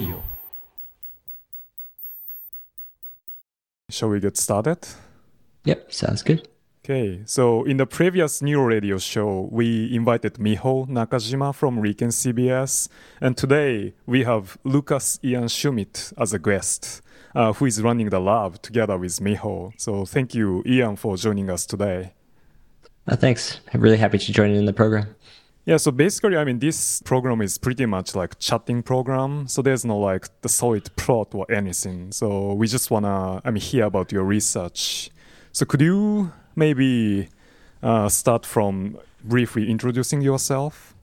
Radio. Shall we get started? Yep, sounds good. Okay, so in the previous Neuro Radio show, we invited Miho Nakajima from Riken CBS, and today we have Lucas Ian Schmitt as a guest, uh, who is running the lab together with Miho. So thank you, Ian, for joining us today. Uh, thanks. I'm really happy to join in the program. Yeah, so basically, I mean, this program is pretty much like chatting program. So there's no like the solid plot or anything. So we just wanna, I mean, hear about your research. So could you maybe uh, start from briefly introducing yourself?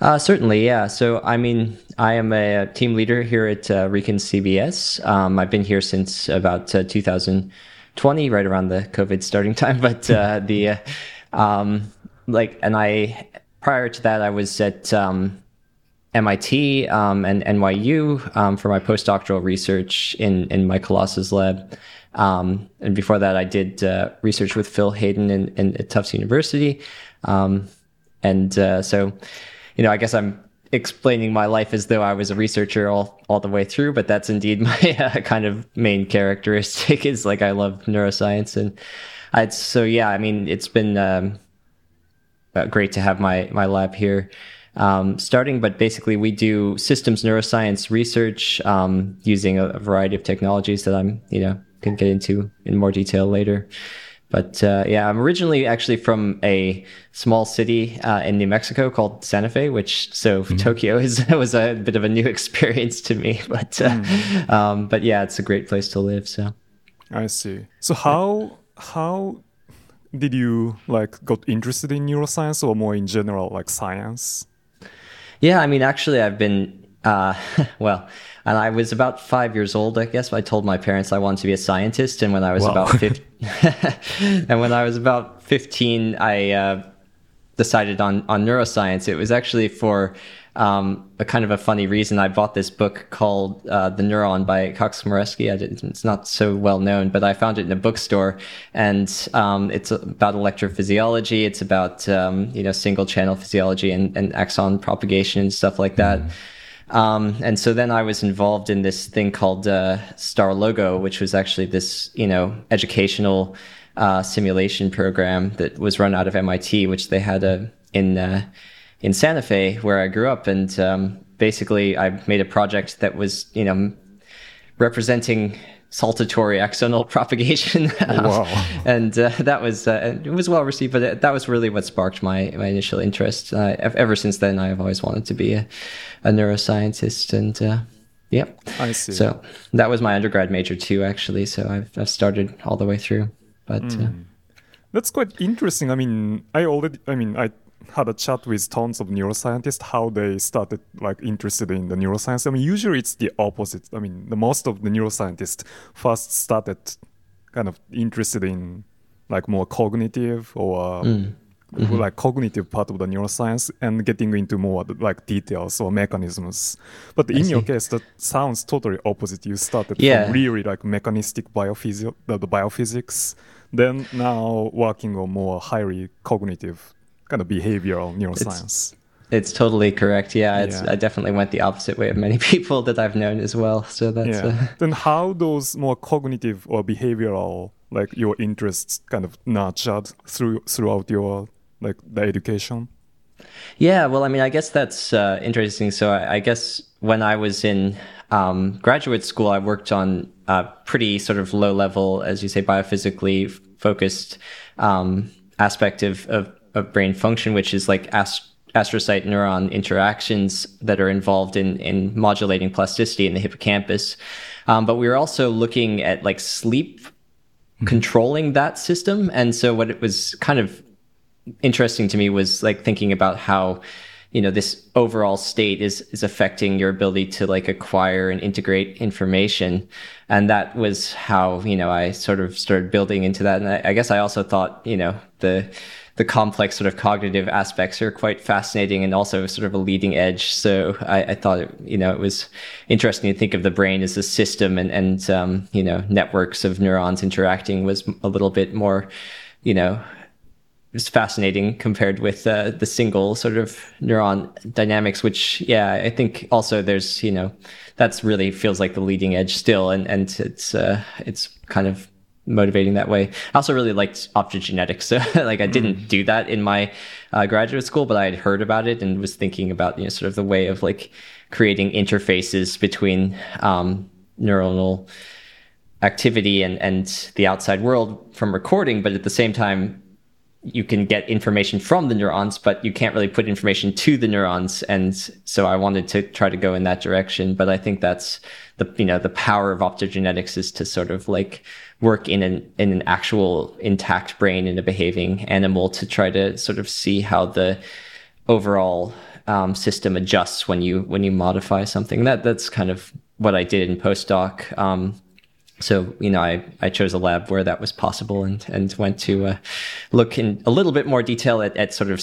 Uh, certainly, yeah. So, I mean, I am a team leader here at uh, Riken CBS. Um, I've been here since about uh, 2020, right around the COVID starting time. But uh, the, uh, um, like, and I, prior to that, I was at um, MIT um, and NYU um, for my postdoctoral research in, in Mike Halassa's lab. Um, and before that, I did uh, research with Phil Haydon in, in, at Tufts University. Um, and uh, so, you know, I guess I'm explaining my life as though I was a researcher all, all the way through, but that's indeed my uh, kind of main characteristic is like I love neuroscience. And I'd, so, yeah, I mean, it's been um, uh, great to have my, my lab here. Um, starting, but basically we do systems neuroscience research um, using a, a, variety of technologies that I'm, you know, can get into in more detail later. But uh, yeah, I'm originally actually from a small city uh, in New Mexico called Santa Fe, which so mm-hmm. Tokyo is was a bit of a new experience to me. But uh, mm-hmm. um, but yeah, it's a great place to live. So I see. So how how did you like got interested in neuroscience or more in general like science? Yeah, I mean, actually, I've been uh, well and I was about five years old, I guess. I told my parents I wanted to be a scientist, and when I was wow. about 15, and when I was about fifteen, I uh, decided on on neuroscience. It was actually for um, a kind of a funny reason. I bought this book called uh, The Neuron by Kaczmarek. It's not so well known, but I found it in a bookstore, and um, it's about electrophysiology. It's about um, you know single channel physiology and, and axon propagation and stuff like that. Mm. Um, and so then I was involved in this thing called uh, StarLogo, which was actually this, you know, educational uh, simulation program that was run out of MIT, which they had a, in uh, in Santa Fe, where I grew up. And um, basically, I made a project that was, you know, representing saltatory axonal propagation. and uh, that was uh, it was well received, but it, that was really what sparked my my initial interest. Uh, ever since then, I've always wanted to be a, a neuroscientist, and uh, yeah, I see. So that was my undergrad major too, actually. So I've I've started all the way through, but. Mm. That's quite interesting. I mean, I already, I mean, I had a chat with tons of neuroscientists how they started like interested in the neuroscience. I mean, usually it's the opposite. I mean, the most of the neuroscientists first started kind of interested in like more cognitive or mm. Mm-hmm. like cognitive part of the neuroscience and getting into more like details or mechanisms. But in your case, that sounds totally opposite. You started yeah. from really like mechanistic biophys- the, the biophysics, then now working on more highly cognitive kind of behavioral neuroscience. It's, it's totally correct. Yeah, yeah, I definitely went the opposite way of many people that I've known as well. So that's yeah. uh... then how those more cognitive or behavioral like your interests kind of nurtured through throughout your like the education. Yeah, well, I mean, I guess that's uh, interesting. So I, I, guess when I was in um, graduate school, I worked on a pretty sort of low level, as you say, biophysically focused um, aspect of, of of brain function, which is like ast- astrocyte neuron interactions that are involved in in modulating plasticity in the hippocampus. Um, but we were also looking at like sleep controlling that system, and so what it was kind of interesting to me was like thinking about how you know this overall state is is affecting your ability to like acquire and integrate information. And that was how you know i sort of started building into that. And I, I guess i also thought you know the the complex sort of cognitive aspects are quite fascinating and also sort of a leading edge. So I, I thought, it, you know, it was interesting to think of the brain as a system and, and um, you know, networks of neurons interacting was a little bit more, you know, is fascinating compared with uh, the single sort of neuron dynamics. Which yeah, I think also there's you know that's really feels like the leading edge still, and and it's uh, it's kind of motivating that way. I also really liked optogenetics. So like I didn't mm. do that in my uh, graduate school, but I had heard about it and was thinking about you know sort of the way of like creating interfaces between um, neuronal activity and and the outside world from recording, but at the same time you can get information from the neurons, but you can't really put information to the neurons. And so I wanted to try to go in that direction. But I think that's the you know the power of optogenetics is to sort of like work in an in an actual intact brain in a behaving animal to try to sort of see how the overall um, system adjusts when you when you modify something. That that's kind of what I did in postdoc. Um, so you know, I, I chose a lab where that was possible and and went to uh, look in a little bit more detail at, at sort of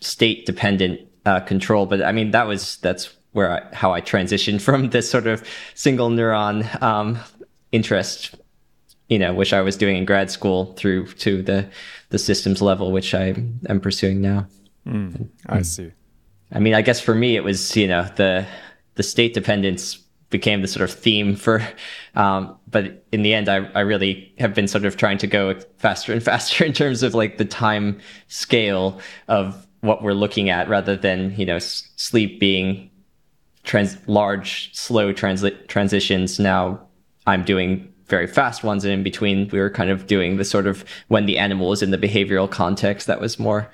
state dependent uh, control. But I mean, that was that's where I, how I transitioned from this sort of single neuron um, interest you know, which I was doing in grad school through to the the systems level, which I am pursuing now. Mm, I mm. see. I mean, I guess for me, it was you know the the state dependence became the sort of theme for, um, but in the end, I I really have been sort of trying to go faster and faster in terms of like the time scale of what we're looking at, rather than you know sleep being trans large slow transit transitions. Now I'm doing very fast ones, and in between, we were kind of doing the sort of when the animal was in the behavioral context. That was more,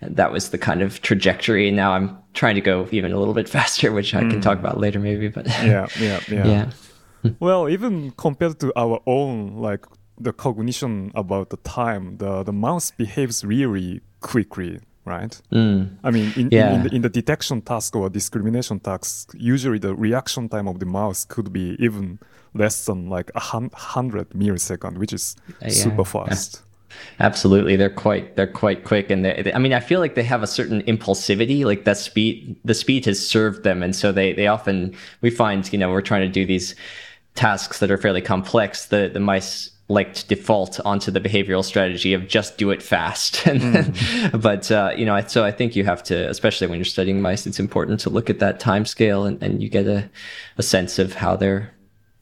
that was the kind of trajectory. And now I'm trying to go even a little bit faster, which I mm. can talk about later, maybe. But yeah, yeah, yeah. yeah. well, even compared to our own, like the cognition about the time, the the mouse behaves really quickly right? Mm. I mean, in, yeah. in, in, the, in, the, detection task or discrimination task, usually the reaction time of the mouse could be even less than like a hundred millisecond, which is yeah. super fast. Absolutely, they're quite they're quite quick, and they, I mean, I feel like they have a certain impulsivity, like that speed. The speed has served them, and so they they often we find you know we're trying to do these tasks that are fairly complex. The the mice like to default onto the behavioral strategy of just do it fast. mm. but uh, you know, so I think you have to, especially when you're studying mice, it's important to look at that time scale, and, and you get a, a sense of how they're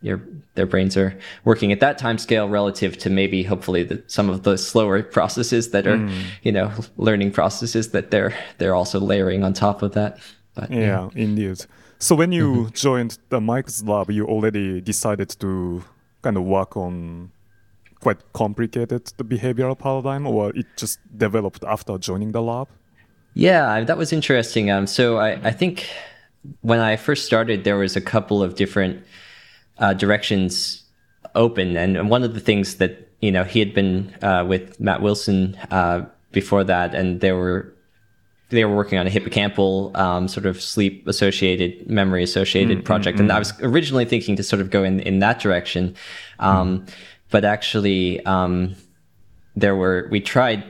your their brains are working at that time scale relative to maybe hopefully the, some of the slower processes that are mm. you know learning processes that they're they're also layering on top of that but, yeah, yeah, indeed so when you mm-hmm. joined the mike's lab you already decided to kind of work on quite complicated the behavioral paradigm or it just developed after joining the lab yeah that was interesting um, so I, I think when i first started there was a couple of different uh, directions open. And one of the things that you know he had been uh, with Matt Wilson uh, before that, and they were they were working on a hippocampal um, sort of sleep associated, memory associated mm, project. Mm, and I was originally thinking to sort of go in in that direction, um, mm. But actually. Um, there were we tried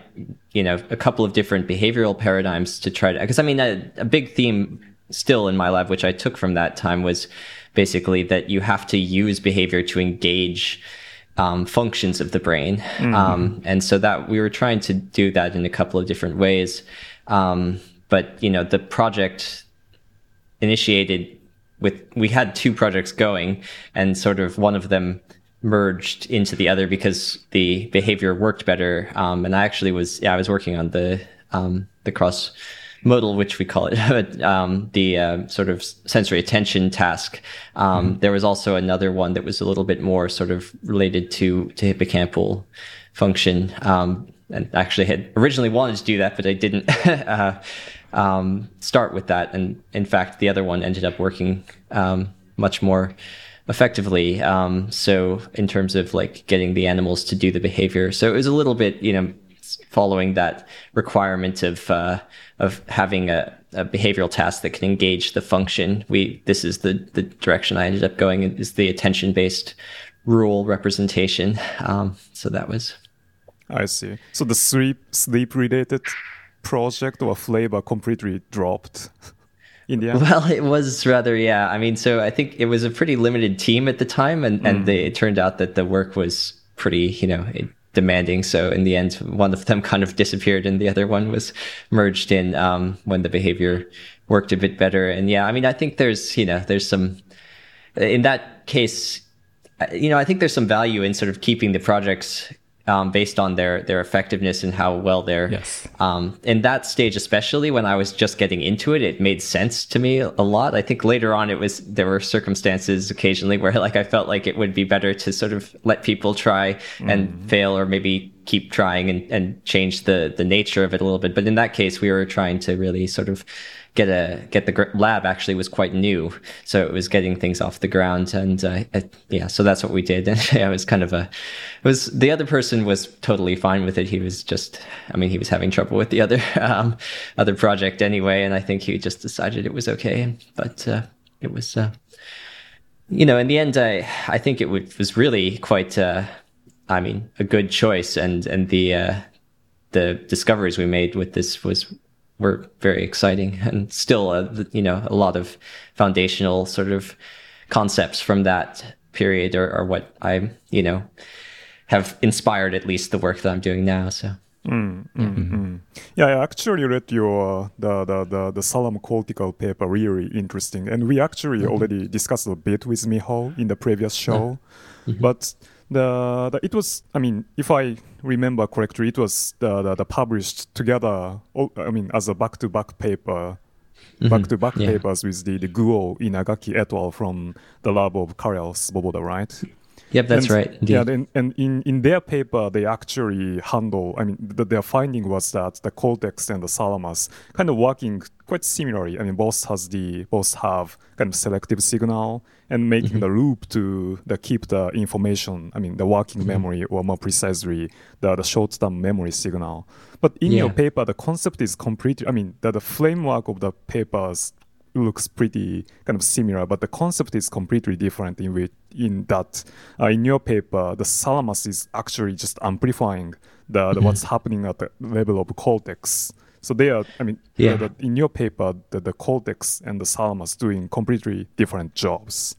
you know a couple of different behavioral paradigms to try to because i mean a, a big theme still in my lab which i took from that time was basically that you have to use behavior to engage um, functions of the brain. Mm-hmm. Um, and so that we were trying to do that in a couple of different ways. Um, but you know, the project initiated with we had two projects going, and sort of one of them merged into the other because the behavior worked better. Um, and I actually was yeah I was working on the um, the cross modal, which we call it, um, the uh, sort of sensory attention task. Um, mm There was also another one that was a little bit more sort of related to to hippocampal function. Um, and actually had originally wanted to do that, but I didn't uh, um, start with that. And in fact, the other one ended up working um, much more effectively. Um, so in terms of like getting the animals to do the behavior, so it was a little bit, you know, following that requirement of uh, of having a, a, behavioral task that can engage the function. We this is the the direction I ended up going is the attention based rule representation. Um, so that was. I see. So the sleep sleep related project or flavor completely dropped. In the end? Well, it was rather, yeah. I mean, so I think it was a pretty limited team at the time, and, mm. and they, it turned out that the work was pretty, you know, demanding. So in the end, one of them kind of disappeared, and the other one was merged in um, when the behavior worked a bit better. And yeah, I mean, I think there's you know there's some in that case, you know, I think there's some value in sort of keeping the projects um, based on their their effectiveness and how well they're. Yes. Um, in that stage, especially when I was just getting into it, it made sense to me a lot. I think later on, it was there were circumstances occasionally where like I felt like it would be better to sort of let people try and mm. fail, or maybe keep trying and, and change the the nature of it a little bit. But in that case, we were trying to really sort of get a get the lab actually was quite new, so it was getting things off the ground, and uh, it, yeah, so that's what we did. And yeah, it was kind of a it was the other person was totally fine with it. He was just, I mean, he was having trouble with the other um, other project anyway, and I think he just decided it was okay. But uh, it was, uh, you know, in the end, I I think it was really quite. Uh, I mean, a good choice, and and the uh, the discoveries we made with this was were very exciting and still a, you know a lot of foundational sort of concepts from that period are, are what I you know have inspired at least the work that I'm doing now. So. Mm, mm, mm-hmm. mm. Yeah, I actually read your uh, the, the the the thalamocortical paper really interesting, and we actually mm-hmm. already discussed a bit with Miho in the previous show, mm-hmm. but the, the it was I mean if I remember correctly it was the, the, the published together I mean as a back to back paper back to back papers with the, the Guo Inagaki et al. from the lab of Karel Svoboda, right? Yep, that's and, right. Indeed. Yeah, and, and in, in their paper, they actually handle, I mean, the, their finding was that the cortex and the thalamus kind of working quite similarly. I mean, both has the, both have kind of selective signal and making mm-hmm. the loop to the keep the information, I mean, the working mm-hmm. memory or more precisely, the, the short-term memory signal. But in yeah. your paper, the concept is completely, I mean, the, the framework of the papers looks pretty kind of similar, but the concept is completely different in which, in that uh, in your paper the thalamus is actually just amplifying the, the mm-hmm. what's happening at the level of cortex. So they are, I mean, yeah. the, in your paper, the, the cortex and the thalamus doing completely different jobs.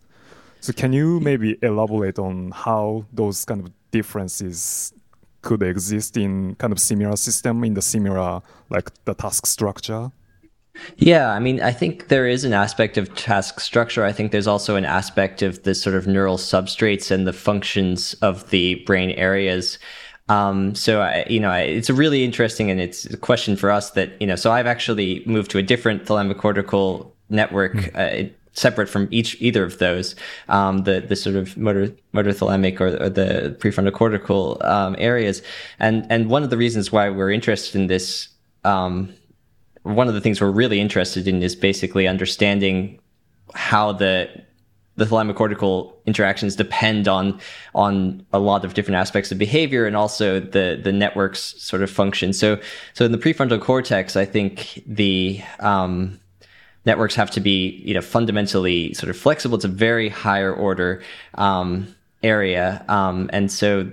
So can you maybe elaborate on how those kind of differences could exist in kind of similar system in the similar like the task structure? Yeah, I mean, I think there is an aspect of task structure. I think there's also an aspect of the sort of neural substrates and the functions of the brain areas. Um, so, I, you know, it's a really interesting and it's a question for us that, you know, so I've actually moved to a different thalamocortical network. Mm. Uh, separate from each either of those, um, the the sort of motor motor thalamic or, or the prefrontal cortical um, areas, and and one of the reasons why we're interested in this um, one of the things we're really interested in is basically understanding how the the thalamocortical interactions depend on on a lot of different aspects of behavior and also the the network's sort of function. So so in the prefrontal cortex, I think the um, networks have to be you know fundamentally sort of flexible. It's a very higher order um, area, um, and so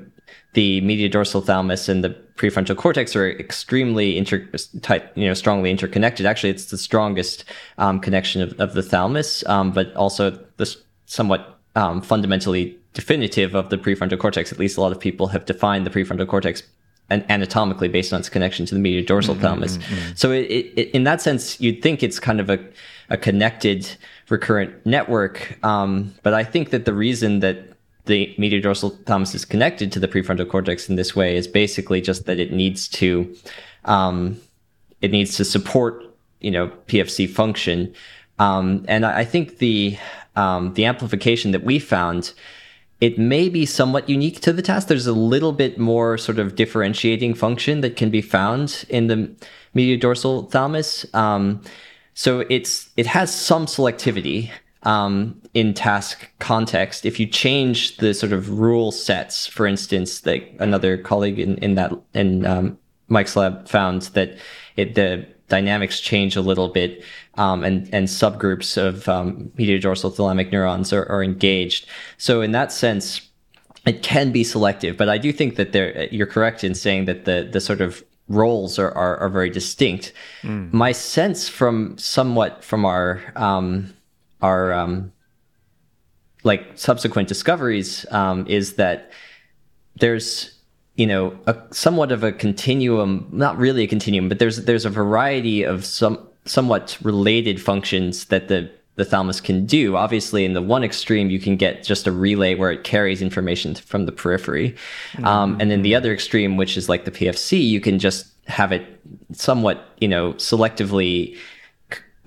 the medial dorsal thalamus and the prefrontal cortex are extremely inter, tight, you know, strongly interconnected. Actually, it's the strongest um, connection of, of, the thalamus, um, but also the somewhat um, fundamentally definitive of the prefrontal cortex. At least a lot of people have defined the prefrontal cortex anatomically based on its connection to the medial dorsal mm-hmm, thalamus. Mm-hmm. So, it, it, in that sense, you'd think it's kind of a, a connected recurrent network. Um, but I think that the reason that the medial dorsal thalamus is connected to the prefrontal cortex in this way is basically just that it needs to um, it needs to support you know PFC function, um, and I, think the um, the amplification that we found it may be somewhat unique to the task. There's a little bit more sort of differentiating function that can be found in the medial dorsal thalamus. Um, so it's it has some selectivity um, in task context. If you change the sort of rule sets, for instance, like another colleague in, in that in um, Mike's lab found that it, the dynamics change a little bit, um, and and subgroups of um, medial dorsal thalamic neurons are, are engaged. So in that sense, it can be selective. But I do think that there, you're correct in saying that the the sort of roles are, are, are very distinct. Mm. My sense from somewhat from our um, our um, like subsequent discoveries um, is that there's you know a somewhat of a continuum not really a continuum but there's there's a variety of some somewhat related functions that the the thalamus can do obviously in the one extreme you can get just a relay where it carries information from the periphery mm-hmm. um, and then the other extreme which is like the pfc you can just have it somewhat you know selectively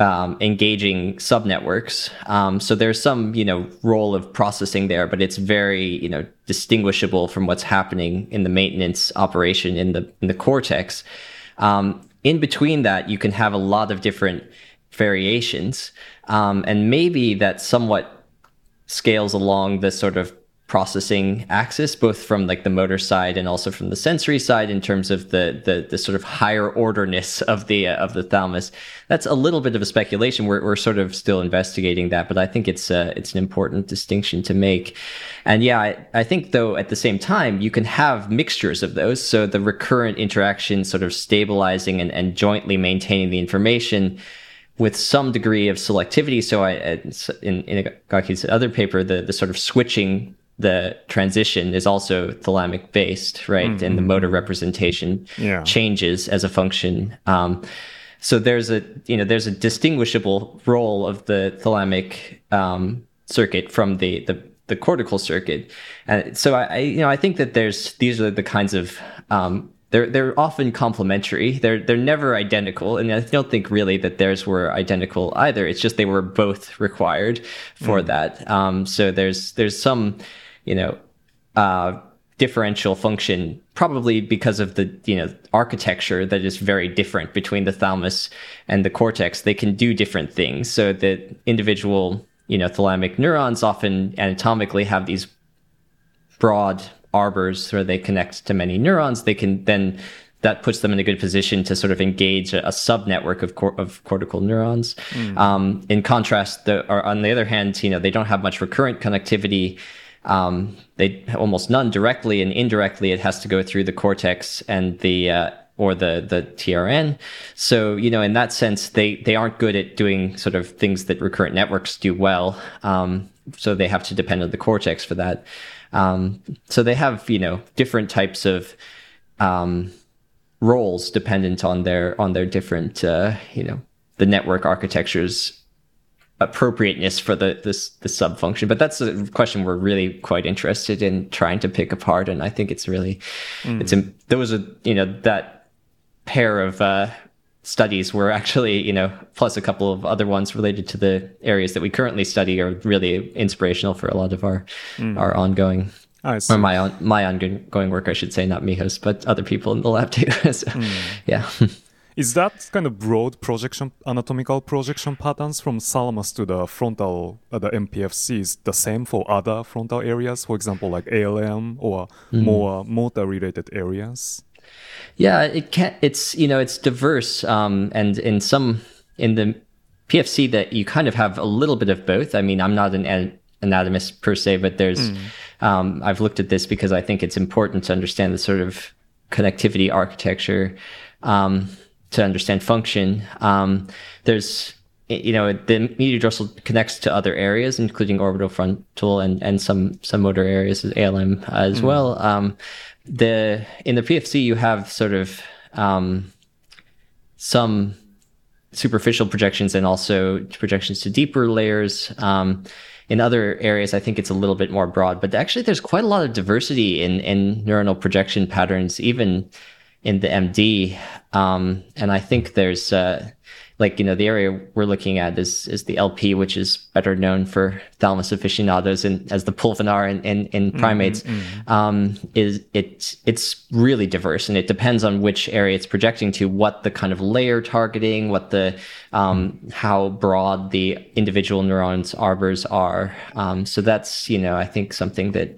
um, engaging subnetworks. Um, so there's some, you know, role of processing there, but it's very, you know, distinguishable from what's happening in the maintenance operation in the in the cortex. Um, in between that, you can have a lot of different variations, um, and maybe that somewhat scales along the sort of processing axis, both from like the motor side and also from the sensory side in terms of the the, the sort of higher orderness of the uh, of the thalamus. That's a little bit of a speculation. We're we're sort of still investigating that, but I think it's uh, it's an important distinction to make. And yeah, I, I think though at the same time you can have mixtures of those. So the recurrent interaction, sort of stabilizing and, and jointly maintaining the information with some degree of selectivity. So I, in, in Inagaki's other paper, the, the sort of switching the transition is also thalamic based, right? Mm-hmm. And the motor representation yeah. changes as a function. Um, so there's a you know there's a distinguishable role of the thalamic um, circuit from the, the the cortical circuit. And so I, I, you know I think that there's these are the kinds of um, they're they're often complementary. They're they're never identical, and I don't think really that theirs were identical either. It's just they were both required for mm. that. Um, so there's there's some you know, uh, differential function, probably because of the you know architecture that is very different between the thalamus and the cortex. They can do different things. So the individual you know thalamic neurons often anatomically have these broad arbors where they connect to many neurons. They can then that puts them in a good position to sort of engage a, a subnetwork of, cor- of cortical neurons. Mm. Um, in contrast, the, on the other hand, you know, they don't have much recurrent connectivity um, they almost none directly and indirectly. It has to go through the cortex and the uh, or the the TRN. So you know, in that sense, they they aren't good at doing sort of things that recurrent networks do well. Um, so they have to depend on the cortex for that. Um, so they have you know different types of um, roles dependent on their on their different uh, you know the network architectures appropriateness for the this the sub function but that's a question we're really quite interested in trying to pick apart and i think it's really mm. it's there was a you know that pair of uh, studies were actually you know plus a couple of other ones related to the areas that we currently study are really inspirational for a lot of our mm. our ongoing or my on, my ongoing work, I should say, not Miho's, but other people in the lab too. so, mm. yeah. Is that kind of broad projection, anatomical projection patterns from thalamus to the frontal, uh, the MPFC is the same for other frontal areas, for example, like ALM or mm. more motor related areas? Yeah, it can. It's you know it's diverse, um, and in some in the PFC that you kind of have a little bit of both. I mean, I'm not an anatomist per se, but there's mm. um, I've looked at this because I think it's important to understand the sort of connectivity architecture. Um, to understand function. Um, there's you know the medial dorsal connects to other areas, including orbital frontal and and some some motor areas, ALM as mm. well. Um, the in the PFC you have sort of um, some superficial projections and also projections to deeper layers. Um, in other areas, I think it's a little bit more broad, but actually, there's quite a lot of diversity in in neuronal projection patterns, even in the MD. Um, and I think there's uh, like you know the area we're looking at is is the LP, which is better known for thalamus aficionados and as the pulvinar in, in, in mm-hmm, primates. Mm-hmm. Um, is it it's really diverse and it depends on which area it's projecting to, what the kind of layer targeting, what the um, how broad the individual neurons arbors are. Um, so that's you know I think something that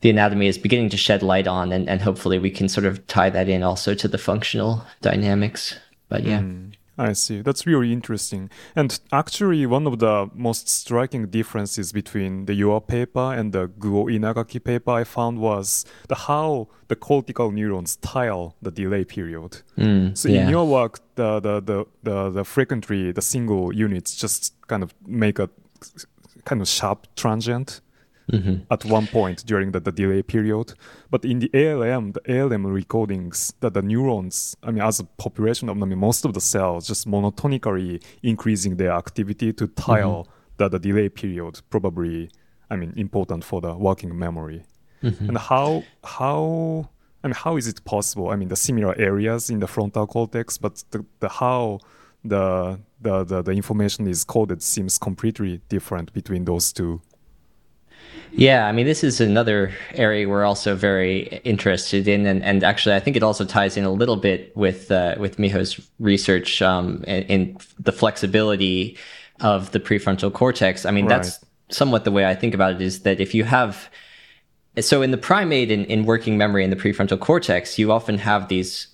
the anatomy is beginning to shed light on, and, and hopefully we can sort of tie that in also to the functional dynamics. But yeah. Mm, I see. That's really interesting. And actually, one of the most striking differences between the your paper and the Guo Inagaki paper I found was the how the cortical neurons tile the delay period. Mm, so yeah. in your work, the, the, the, the, the frequently the single units just kind of make a kind of sharp transient Mm-hmm. at one point during the, the delay period. But in the ALM, the ALM recordings, that the neurons, I mean, as a population of, I mean, most of the cells just monotonically increasing their activity to tile mm-hmm. that the delay period, probably, I mean, important for the working memory. Mm-hmm. And how how I mean, how is it possible? I mean, the similar areas in the frontal cortex, but the, the how the, the the the information is coded seems completely different between those two. Yeah, I mean, this is another area we're also very interested in, and, and actually, I think it also ties in a little bit with uh, with Miho's research um, in, in the flexibility of the prefrontal cortex. I mean, Right. that's somewhat the way I think about it. Is that if you have so in the primate in, in working memory in the prefrontal cortex, you often have these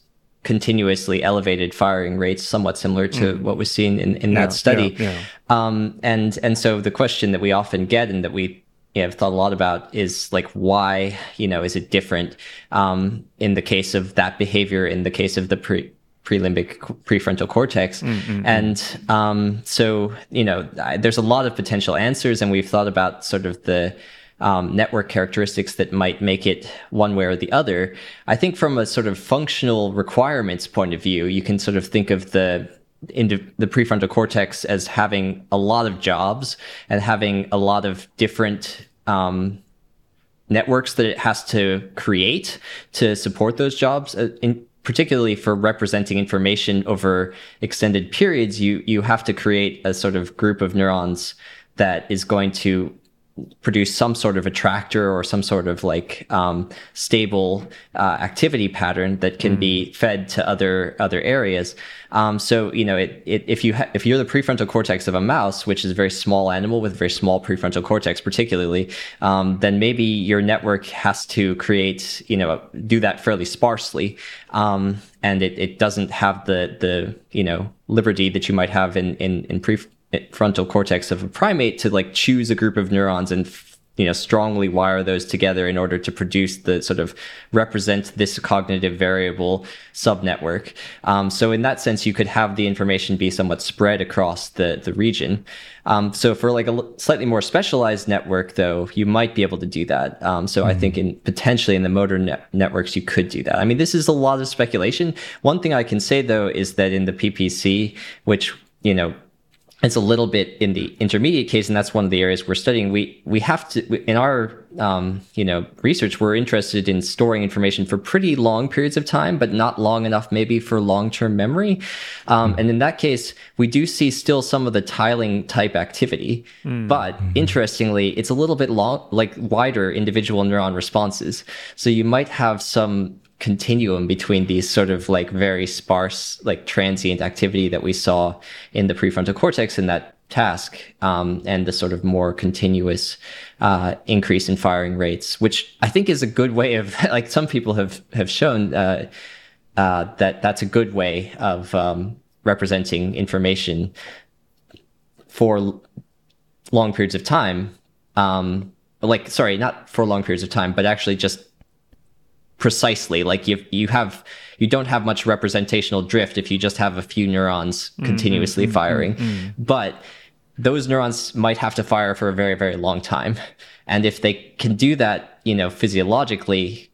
continuously elevated firing rates, somewhat similar to what was seen in, in Mm. Yeah, that study. yeah, yeah. Um, and and so the question that we often get and that we you know, have thought a lot about is like why you know is it different um, in the case of that behavior in the case of the pre prelimbic prefrontal cortex and um, so you know I- there's a lot of potential answers and we've thought about sort of the um, network characteristics that might make it one way or the other. I think from a sort of functional requirements point of view, you can sort of think of the into the prefrontal cortex as having a lot of jobs and having a lot of different um, networks that it has to create to support those jobs. Uh, in, particularly for representing information over extended periods, you you have to create a sort of group of neurons that is going to produce some sort of attractor or some sort of like um, stable uh, activity pattern that can be fed to other other areas. Um, so you know, it, it, if you ha- if you're the prefrontal cortex of a mouse, which is a very small animal with a very small prefrontal cortex, particularly, um, then maybe your network has to create you know do that fairly sparsely, um, and it, it doesn't have the the you know liberty that you might have in in in pre frontal cortex of a primate to like choose a group of neurons and you know strongly wire those together in order to produce the sort of represent this cognitive variable subnetwork. Um, so in that sense you could have the information be somewhat spread across the the region. Um, so for like a slightly more specialized network though you might be able to do that. Um, so i think in potentially in the motor net- networks you could do that. I mean this is a lot of speculation. One thing i can say though is that in the ppc which you know it's a little bit in the intermediate case, and that's one of the areas we're studying. We we have to in our um, you know research, we're interested in storing information for pretty long periods of time, but not long enough maybe for long term memory. Um, and in that case, we do see still some of the tiling type activity, but interestingly, it's a little bit long, like wider individual neuron responses. So you might have some continuum between these sort of like very sparse like transient activity that we saw in the prefrontal cortex in that task um, and the sort of more continuous uh, increase in firing rates which i think is a good way of like some people have have shown uh, uh, that that's a good way of um, representing information for long periods of time. Um, like sorry not for long periods of time but actually just precisely like you you have you don't have much representational drift if you just have a few neurons mm-hmm, continuously mm-hmm, firing. Mm-hmm, but those neurons might have to fire for a very very long time. And if they can do that you know physiologically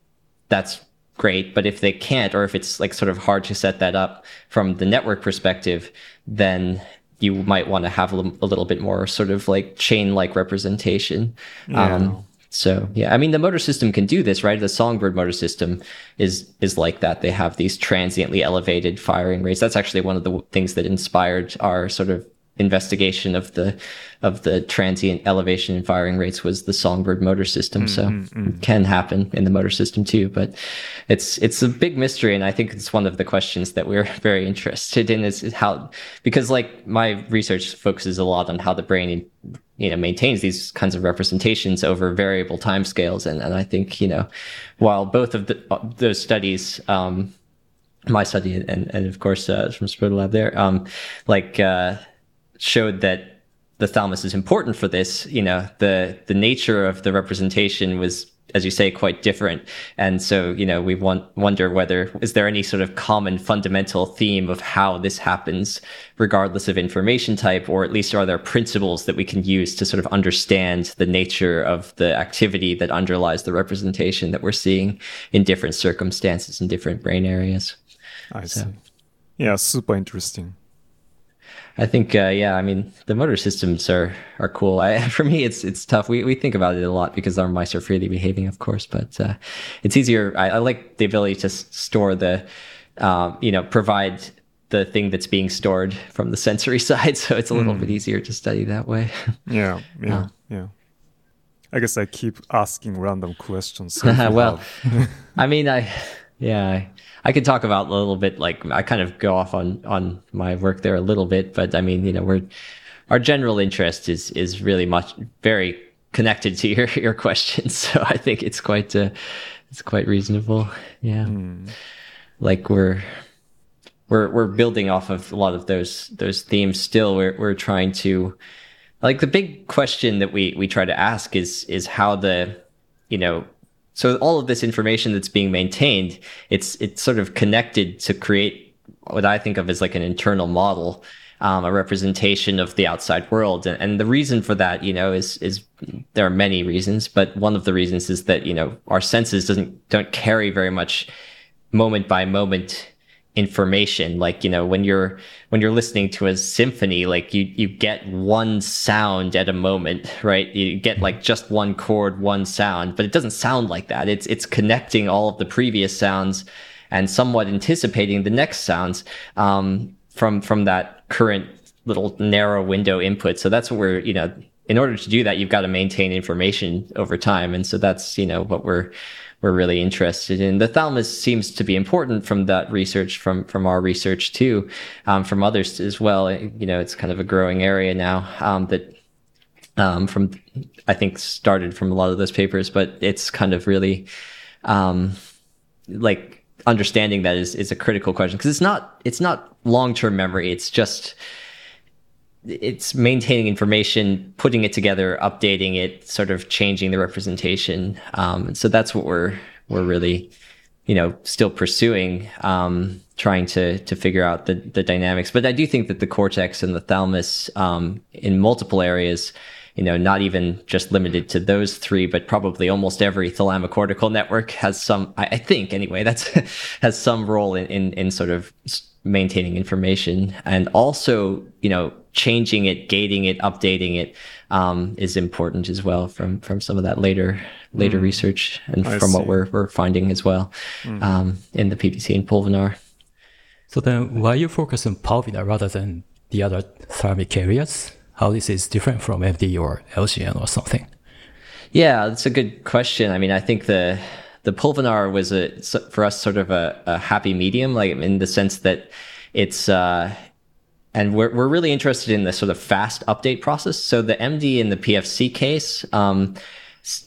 that's great. But if they can't or if it's like sort of hard to set that up from the network perspective then you might want to have a little, bit more sort of like chain like representation um, so yeah, I mean the motor system can do this, right? The Songbird motor system is is like that. They have these transiently elevated firing rates. That's actually one of the things that inspired our sort of investigation of the of the transient elevation in firing rates was the Songbird motor system. So it can happen in the motor system too, but it's it's a big mystery, and I think it's one of the questions that we're very interested in is, how because like my research focuses a lot on how the brain you know maintains these kinds of representations over variable timescales and and I think you know while both of the, those studies um my study and and of course uh, from Svoboda Lab there um like uh showed that the thalamus is important for this you know the the nature of the representation was as you say, quite different. And so, you know, we want, wonder whether is there any sort of common fundamental theme of how this happens, regardless of information type, or at least are there principles that we can use to sort of understand the nature of the activity that underlies the representation that we're seeing in different circumstances in different brain areas. I see. Yeah, super interesting. I think, uh, yeah, I mean, the motor systems are are cool. I, for me, it's it's tough. We we think about it a lot because our mice are freely behaving, of course, but uh, it's easier. I, I, like the ability to store the, um, you know, provide the thing that's being stored from the sensory side, so it's a little mm. bit easier to study that way. Yeah, yeah, uh, yeah. I guess I keep asking random questions. Well, I mean, I yeah. I, could talk about a little bit, like I kind of go off on on my work there a little bit, but I mean, you know, we're our general interest is is really much very connected to your your questions, so I think it's quite uh, it's quite reasonable. Yeah, mm. like we're we're we're building off of a lot of those those themes. Still, we're we're trying to like the big question that we we try to ask is is how the you know so all of this information that's being maintained, it's it's sort of connected to create what I think of as like an internal model, um, a representation of the outside world. And, and the reason for that, you know, is is there are many reasons, but one of the reasons is that you know our senses doesn't don't carry very much moment by moment information. Like you know when you're when you're listening to a symphony like you you get one sound at a moment right? You get like just one chord one sound but it doesn't sound like that. It's it's connecting all of the previous sounds and somewhat anticipating the next sounds um, from from that current little narrow window input. So that's what we're you know in order to do that you've got to maintain information over time. And so that's you know what we're we're really interested in. The thalamus seems to be important from that research, from from our research too, um, from others as well. You know, it's kind of a growing area now um, that um, from I think started from a lot of those papers, but it's kind of really um, like understanding that is is a critical question because it's not it's not long term memory. It's just it's maintaining information, putting it together, updating it, sort of changing the representation. Um, so that's what we're we're really, you know, still pursuing, um, trying to to figure out the the dynamics. But I do think that the cortex and the thalamus, um, in multiple areas, you know, not even just limited to those three, but probably almost every thalamocortical network has some. I, I think anyway, that's has some role in, in in sort of maintaining information and also you know changing it gating it updating it um, is important as well from from some of that later later mm. research and I from see. what we're we're finding as well mm. um, in the PPC and Pulvinar. So then, why you focus on Pulvinar rather than the other thalamic areas? How this is different from MD or LGN or something? Yeah, that's a good question. I mean, I think the the Pulvinar was a for us sort of a, a happy medium, like in the sense that it's uh, and we're we're really interested in the sort of fast update process. So the MD in the PFC case. Um,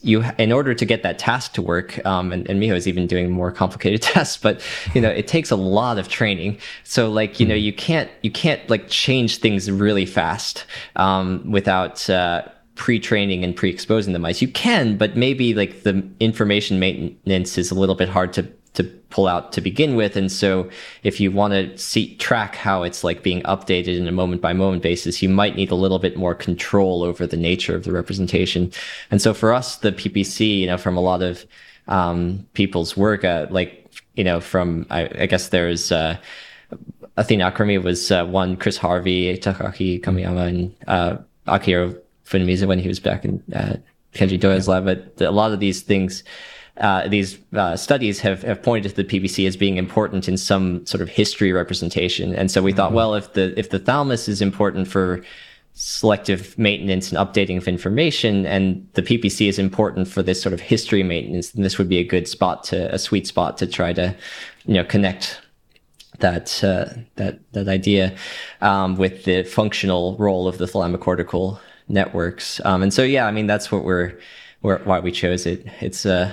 you in order to get that task to work um, and, and miho is even doing more complicated tests but you know it takes a lot of training. So like you know you can't you can't like change things really fast um, without uh, pre-training and pre-exposing the mice. You can but maybe like the information maintenance is a little bit hard to to pull out to begin with and so if you want to see track how it's like being updated in a moment by moment basis you might need a little bit more control over the nature of the representation and so for us the ppc you know from a lot of um, people's work uh, like you know from i, I guess there's uh, Athena Akrami was uh, one, Chris Harvey, Takaki Komiyama, and uh, Akihiro Funamizu when he was back in uh, Kenji Doya's lab. But a lot of these things, uh, these uh, studies have, have pointed to the PPC as being important in some sort of history representation. And so we mm-hmm. thought, well, if the if the thalamus is important for selective maintenance and updating of information, and the PPC is important for this sort of history maintenance, then this would be a good spot to a sweet spot to try to, you know, connect that uh, that that idea um, with the functional role of the thalamocortical networks. Um, and so, yeah, I mean, that's what we're, we're why we chose it. It's uh,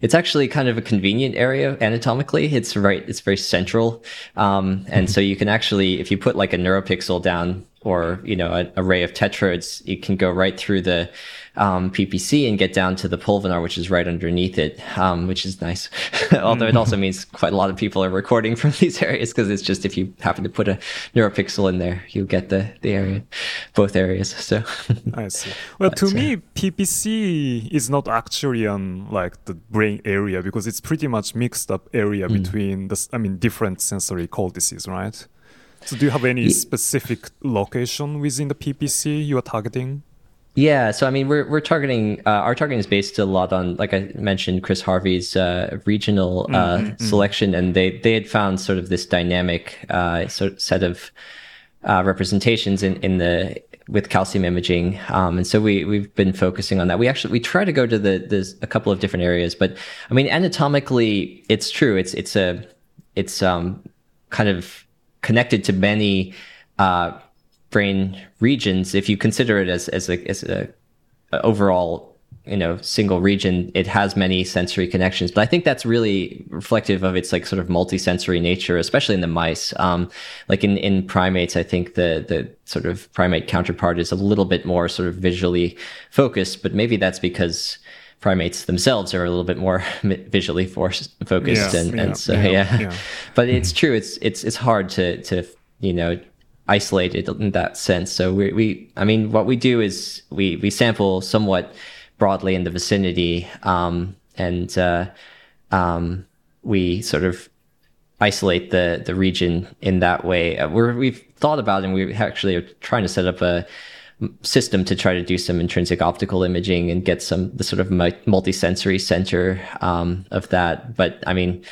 it's actually kind of a convenient area anatomically. It's right, it's very central, um, and so you can actually, if you put like a neuropixel down or you know an array of tetrodes, you can go right through the um, PPC and get down to the pulvinar, which is right underneath it, um, which is nice. Although it also means quite a lot of people are recording from these areas because it's just if you happen to put a neuropixel in there, you get the the area, both areas. So I see. Well, to me, PPC is not actually on like the brain area because it's pretty much mixed up area mm. between the I mean different sensory cortices, right? So do you have any specific location within the PPC you are targeting? Yeah, so I mean, we're we're targeting uh, our targeting is based a lot on, like I mentioned, Chris Harvey's uh, regional uh, mm-hmm. selection, and they they had found sort of this dynamic uh, sort of set of uh, representations in in the with calcium imaging, um, and so we we've been focusing on that. We actually we try to go to the there's a couple of different areas, but I mean, anatomically, it's true. It's it's a it's um kind of connected to many uh, brain regions. If you consider it as as a, as a, overall you know single region it has many sensory connections but i think that's really reflective of its like sort of multisensory nature especially in the mice um, like in in primates i think the the sort of primate counterpart is a little bit more sort of visually focused but maybe that's because primates themselves are a little bit more visually focused and, yeah, and so yeah, yeah. yeah. but it's true it's it's it's hard to to you know isolate it in that sense so we we i mean what we do is we we sample somewhat broadly in the vicinity um, and uh, um, we sort of isolate the the region in that way uh, we we've thought about it and we actually are trying to set up a system to try to do some intrinsic optical imaging and get some the sort of multi-sensory center um, of that. But I mean,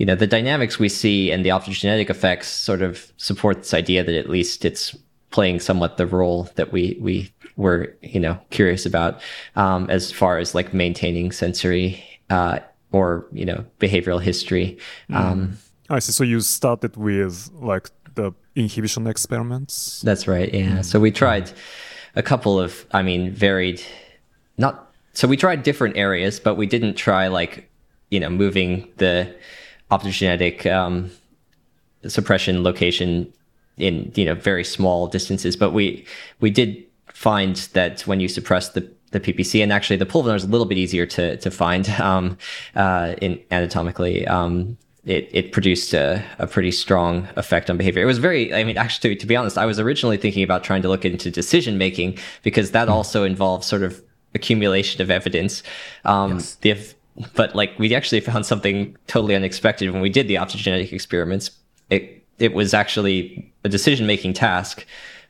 you know, the dynamics we see and the optogenetic effects sort of support this idea that at least it's playing somewhat the role that we we were you know curious about um, as far as like maintaining sensory uh, or you know behavioral history. Mm. Um, I see. So you started with like the inhibition experiments. That's right. Yeah. Mm. So we tried a couple of, I mean, varied, not, so we tried different areas, but we didn't try like, you know, moving the optogenetic um, suppression location in, you know, very small distances. But we, we did find that when you suppress the the PPC, and actually the pulvinar is a little bit easier to to find um, uh, in anatomically. Um, it, it produced a, a pretty strong effect on behavior. It was very, I mean, actually, to be honest, I was originally thinking about trying to look into decision making because that mm. also involves sort of accumulation of evidence. Um, yes. the, but like we actually found something totally unexpected when we did the optogenetic experiments. It, it was actually a decision making task.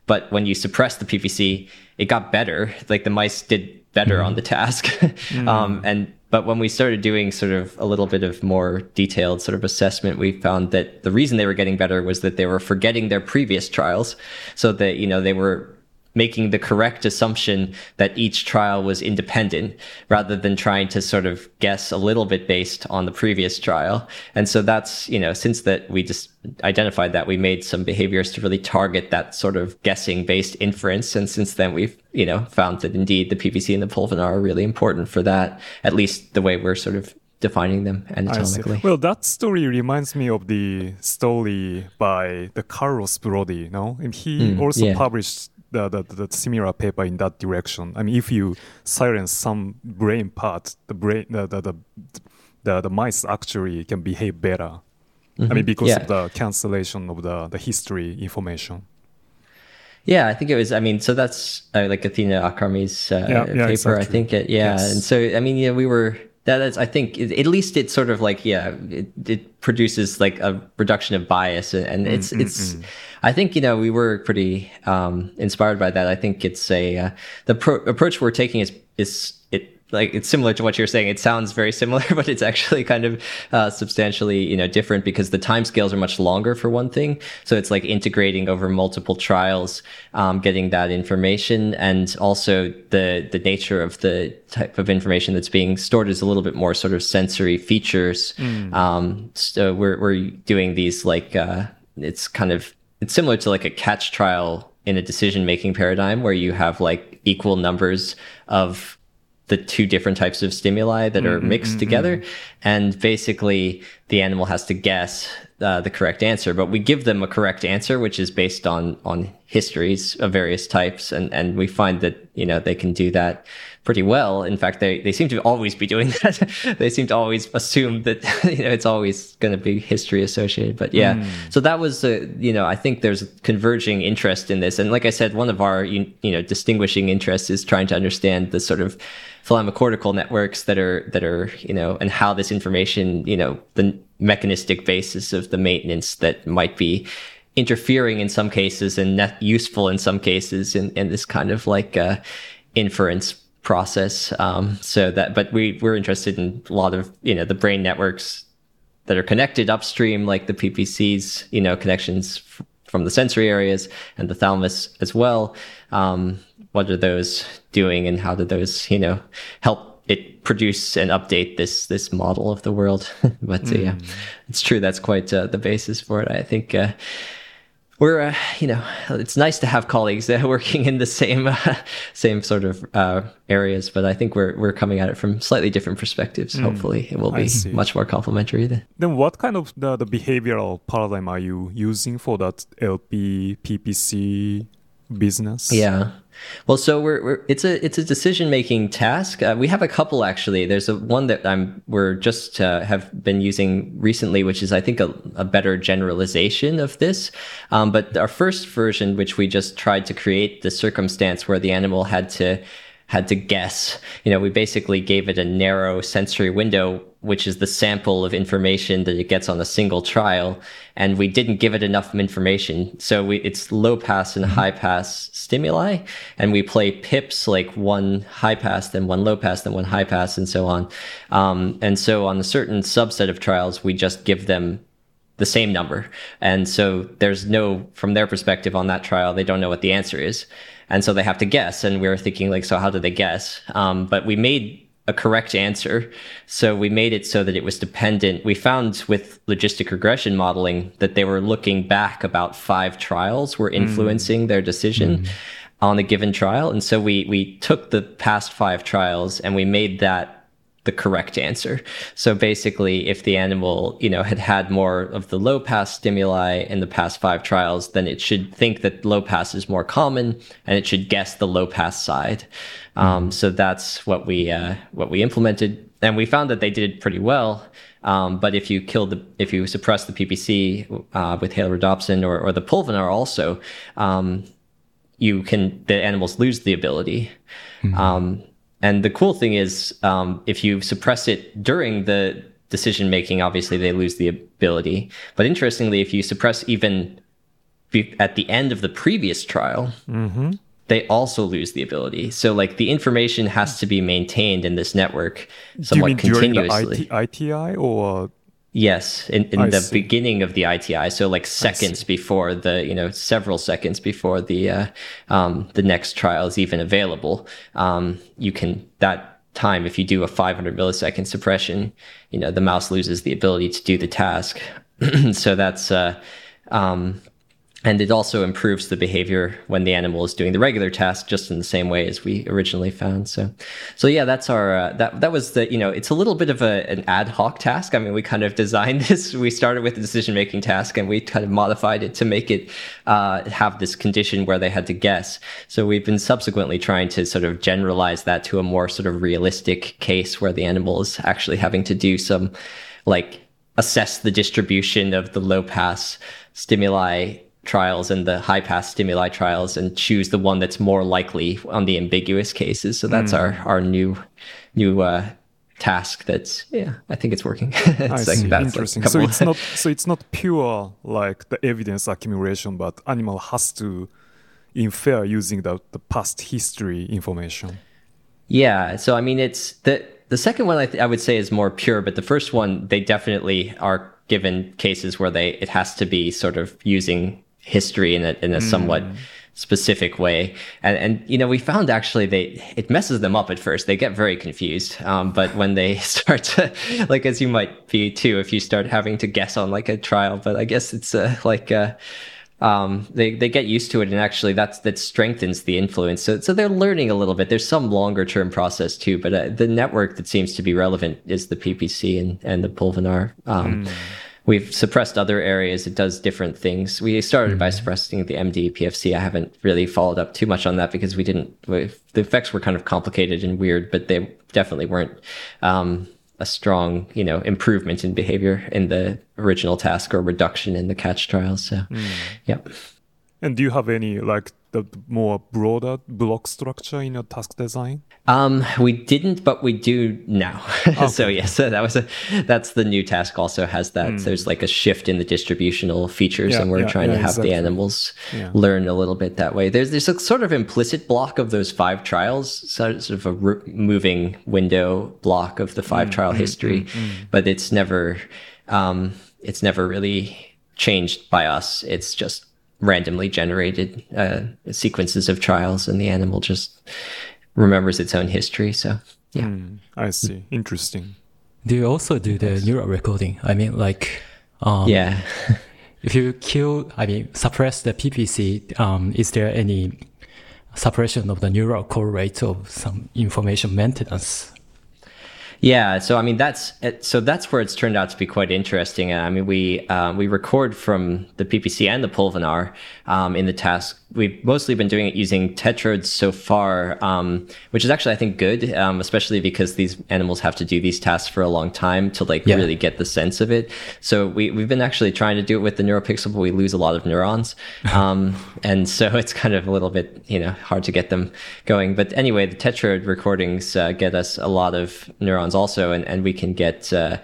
But when you suppress the PPC, it got better. Like the mice did better mm. on the task. mm. um, and but when we started doing sort of a little bit of more detailed sort of assessment, we found that the reason they were getting better was that they were forgetting their previous trials. So that, you know, they were making the correct assumption that each trial was independent rather than trying to sort of guess a little bit based on the previous trial. And so that's, you know, since that we just identified that we made some behaviors to really target that sort of guessing based inference. And since then we've, you know, found that indeed the PPC and the pulvinar are really important for that, at least the way we're sort of defining them anatomically. Well, that story reminds me of the story by the Carlos Brody, no? And he mm, also yeah. published the, the, the similar paper in that direction. I mean, if you silence some brain part, the brain, the, the, the, the, the mice actually can behave better. Mm-hmm. I mean, mm-hmm. because yeah. of the cancellation of the, the history information. Yeah, I think it was. I mean, so that's uh, like Athena Akrami's uh, yeah, yeah, paper. Exactly. I think it. Yeah, yes. and so I mean, yeah, we were that is, I think, at least it's sort of like, yeah, it, it produces like a reduction of bias, and it's mm, it's. Mm, I think you know we were pretty um, inspired by that. I think it's a uh, the pro- approach we're taking is is it like it's similar to what you're saying. It sounds very similar, but it's actually kind of uh, substantially, you know, different because the time scales are much longer for one thing. So it's like integrating over multiple trials, um, getting that information, and also the the nature of the type of information that's being stored is a little bit more sort of sensory features. Mm. Um, so we're we're doing these like uh, it's kind of it's similar to like a catch trial in a decision making paradigm where you have like equal numbers of the two different types of stimuli that are mm-hmm, mixed mm-hmm. together. And basically, the animal has to guess uh, the correct answer, but we give them a correct answer, which is based on on histories of various types, and and we find that you know they can do that pretty well. In fact, they they seem to always be doing that. they seem to always assume that you know it's always going to be history associated. But yeah, mm. so that was uh, you know I think there's converging interest in this, and like I said, one of our you, you know distinguishing interests is trying to understand the sort of thalamocortical networks that are that are you know and how this information you know the mechanistic basis of the maintenance that might be interfering in some cases and useful in some cases in, in this kind of like uh, inference process. Um, so that but we we're interested in a lot of you know the brain networks that are connected upstream like the ppcs you know connections f- from the sensory areas and the thalamus as well. Um, what are those doing and how do those you know help it produce and update this this model of the world? But mm. uh, yeah hmm. it's true that's quite uh, the basis for it. I think uh, we're uh, you know it's nice to have colleagues that are working in the same uh, same sort of uh, areas but i think we're we're coming at it from slightly different perspectives. Mm, hopefully it will be much more complementary then. Then what kind of the, the behavioral paradigm are you using for that lp ppc business? Yeah well, so we're, we're it's a it's a decision making task. Uh, we have a couple actually. There's a one that I'm we're just uh, have been using recently, which is I think a, a better generalization of this. Um, but our first version, which we just tried to create the circumstance where the animal had to had to guess. You know, we basically gave it a narrow sensory window, which is the sample of information that it gets on a single trial. And we didn't give it enough information. So we, it's low pass and high pass stimuli. And we play pips like one high pass, then one low pass, then one high pass, and so on. Um, and so on a certain subset of trials, we just give them the same number. And so there's no, from their perspective on that trial, they don't know what the answer is and so they have to guess. And we were thinking like, so how did they guess? Um, but we made a correct answer. So we made it so that it was dependent. We found with logistic regression modeling that they were looking back about five trials were influencing mm. their decision. Mm. On a given trial. And so we, we took the past five trials and we made that the correct answer. So basically, if the animal, you know, had had more of the low pass stimuli in the past five trials, then it should think that low pass is more common, and it should guess the low pass side. Um, so that's what we uh, what we implemented, and we found that they did pretty well. Um, but if you kill the, if you suppress the PPC uh, with halorhodopsin or, or the pulvinar also, um, you can the animals lose the ability. Mm-hmm. Um, and the cool thing is, um, if you suppress it during the decision making, obviously they lose the ability. But interestingly, if you suppress even be- at the end of the previous trial, mm-hmm. They also lose the ability. So, like the information has to be maintained in this network somewhat continuously. During the IT- ITI or Yes, in, in the see. beginning of the ITI, so like seconds before the, you know, several seconds before the uh, um, the next trial is even available, um, you can that time if you do a 500 millisecond suppression, you know, the mouse loses the ability to do the task. so that's uh, um, and it also improves the behavior when the animal is doing the regular task just in the same way as we originally found. So so yeah that's our uh, that that was the you know it's a little bit of a, an ad hoc task. I mean we kind of designed this we started with the decision making task and we kind of modified it to make it uh, have this condition where they had to guess. So we've been subsequently trying to sort of generalize that to a more sort of realistic case where the animal is actually having to do some like assess the distribution of the low pass stimuli trials and the high pass stimuli trials and choose the one that's more likely on the ambiguous cases. So that's mm. our our new new uh, task. That's yeah, I think it's working. it's I see. Interesting. Like so it's not so it's not pure like the evidence accumulation, but animal has to infer using the the past history information. Yeah. So I mean, it's the the second one I, th- I would say is more pure, but the first one they definitely are given cases where they it has to be sort of using history in a, in a mm. somewhat specific way. And, and, you know, we found actually they, it messes them up at first. They get very confused. Um, but when they start to, like, as you might be too, if you start having to guess on like a trial, but I guess it's uh, like, uh, um, they they get used to it, and actually that's that strengthens the influence. So so they're learning a little bit. There's some longer term process too, but uh, the network that seems to be relevant is the PPC and and the Pulvinar. Um, mm. We've suppressed other areas. It does different things. We started mm. by suppressing the MD PFC. I haven't really followed up too much on that because we didn't. We, the effects were kind of complicated and weird, but they definitely weren't. Um, a strong, you know, improvement in behavior in the original task or reduction in the catch trials. So, mm. yep. And do you have any like the more broader block structure in your task design? Um, we didn't, but we do now. Okay. so yes, that was a that's the new task. Also has that. Mm. There's like a shift in the distributional features, yeah, and we're yeah, trying yeah, to have exactly. the animals learn a little bit that way. There's there's a sort of implicit block of those five trials, sort of a moving window block of the five mm, trial mm, history, mm, mm. but it's never um, it's never really changed by us. It's just randomly generated uh, sequences of trials, and the animal just remembers its own history. So, yeah. Mm, I see. Interesting. Do you also do the neural recording? I mean, like, um, yeah. if you kill, I mean, suppress the PPC, um, is there any suppression of the neural core rate of some information maintenance? Yeah, so I mean that's so that's where it's turned out to be quite interesting. I mean we uh, we record from the PPC and the Pulvinar um, in the task we've mostly been doing it using tetrodes so far, um, which is actually I think good, um, especially because these animals have to do these tasks for a long time to like yeah. really get the sense of it. So we we've been actually trying to do it with the NeuroPixel, but we lose a lot of neurons, um, and so it's kind of a little bit you know hard to get them going. But anyway, the tetrode recordings uh, get us a lot of neurons also, and and we can get. Uh,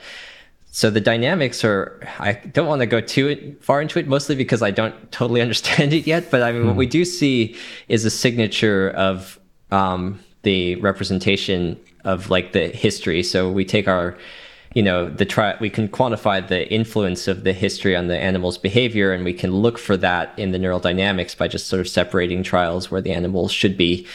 so the dynamics are, I don't want to go too far into it, mostly because I don't totally understand it yet. But I mean, mm. what we do see is a signature of um, the representation of like the history. So we take our, you know, the try, we can quantify the influence of the history on the animal's behavior, and we can look for that in the neural dynamics by just sort of separating trials where the animal should be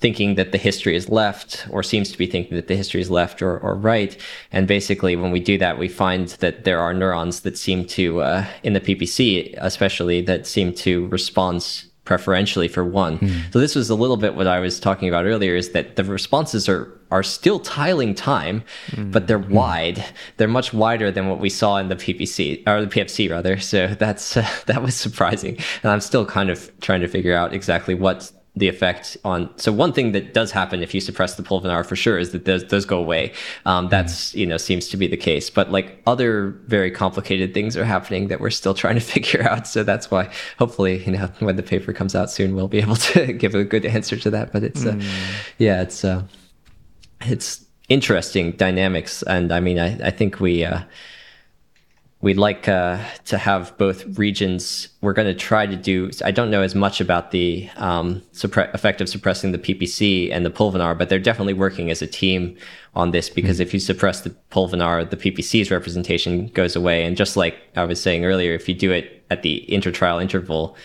thinking that the history is left or seems to be thinking that the history is left or, or right. And basically, when we do that, we find that there are neurons that seem to, uh, in the PPC especially, that seem to respond preferentially for one. Mm. So this was a little bit what I was talking about earlier is that the responses are are still tiling time, mm. but they're mm. wide. They're much wider than what we saw in the PPC or the PFC rather. So that's uh, that was surprising. And I'm still kind of trying to figure out exactly what the effect on so one thing that does happen if you suppress the pulvinar for sure is that those, those go away. Um, mm-hmm. that's you know seems to be the case. But like other very complicated things are happening that we're still trying to figure out. So that's why hopefully you know when the paper comes out soon we'll be able to give a good answer to that. But it's uh, mm. yeah it's uh, it's interesting dynamics. And i mean i, I think we uh, we'd like uh, to have both regions. We're going to try to do. I don't know as much about the um, suppre- effect of suppressing the PPC and the pulvinar, but they're definitely working as a team on this because mm-hmm. if you suppress the pulvinar, the PPC's representation goes away. And just like I was saying earlier, if you do it at the intertrial interval,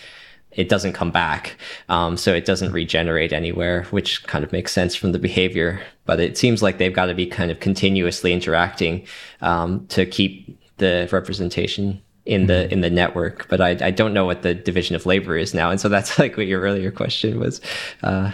it doesn't come back. Um, so it doesn't regenerate anywhere, which kind of makes sense from the behavior. But it seems like they've got to be kind of continuously interacting um, to keep the representation in the mm-hmm. in the network but I, I don't know what the division of labor is now and so that's like what your earlier question was uh,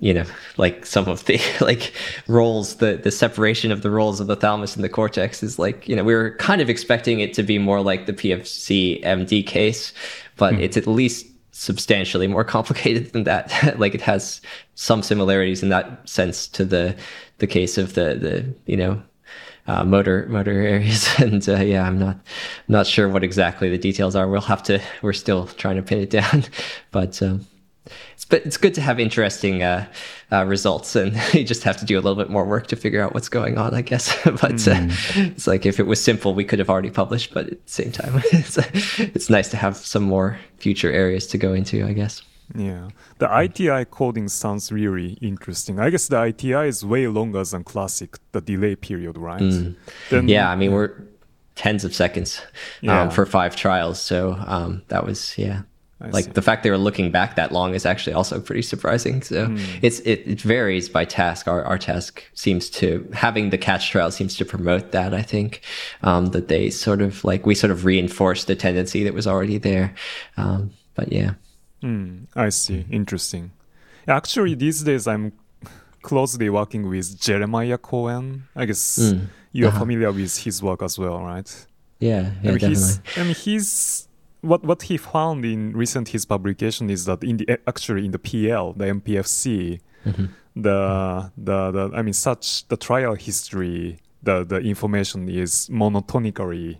you know like some of the like roles the the separation of the roles of the thalamus and the cortex is like you know we were kind of expecting it to be more like the pfc md case but mm. it's at least substantially more complicated than that like it has some similarities in that sense to the the case of the the you know uh, motor motor areas. And uh, yeah, I'm not not sure what exactly the details are. We'll have to. We're still trying to pin it down, but. Um, it's, but it's good to have interesting uh, uh, results, and you just have to do a little bit more work to figure out what's going on, I guess. but mm. it's like if it was simple, we could have already published. But at the same time, it's, it's nice to have some more future areas to go into, I guess. Yeah, the ITI coding sounds really interesting. I guess the ITI is way longer than classic, the delay period, right? Mm. Then, yeah, I mean we're tens of seconds um, for five trials, so um, that was yeah I like see. the fact they were looking back that long is actually also pretty surprising. So Hmm. it's it, it varies by task. Our our task seems to having the catch trial seems to promote that. I think um, that they sort of like we sort of reinforced the tendency that was already there. Um, but yeah, Mm, I see. Interesting. Actually, these days I'm closely working with Jeremiah Cohen. I guess Mm. you're Uh-huh. familiar with his work as well, right? yeah, yeah, I mean, definitely. he's, I mean, he's what what he found in recent his publication is that in the actually in the PL, the MPFC, Mm-hmm. the, the the I mean, such the trial history, the the information is monotonically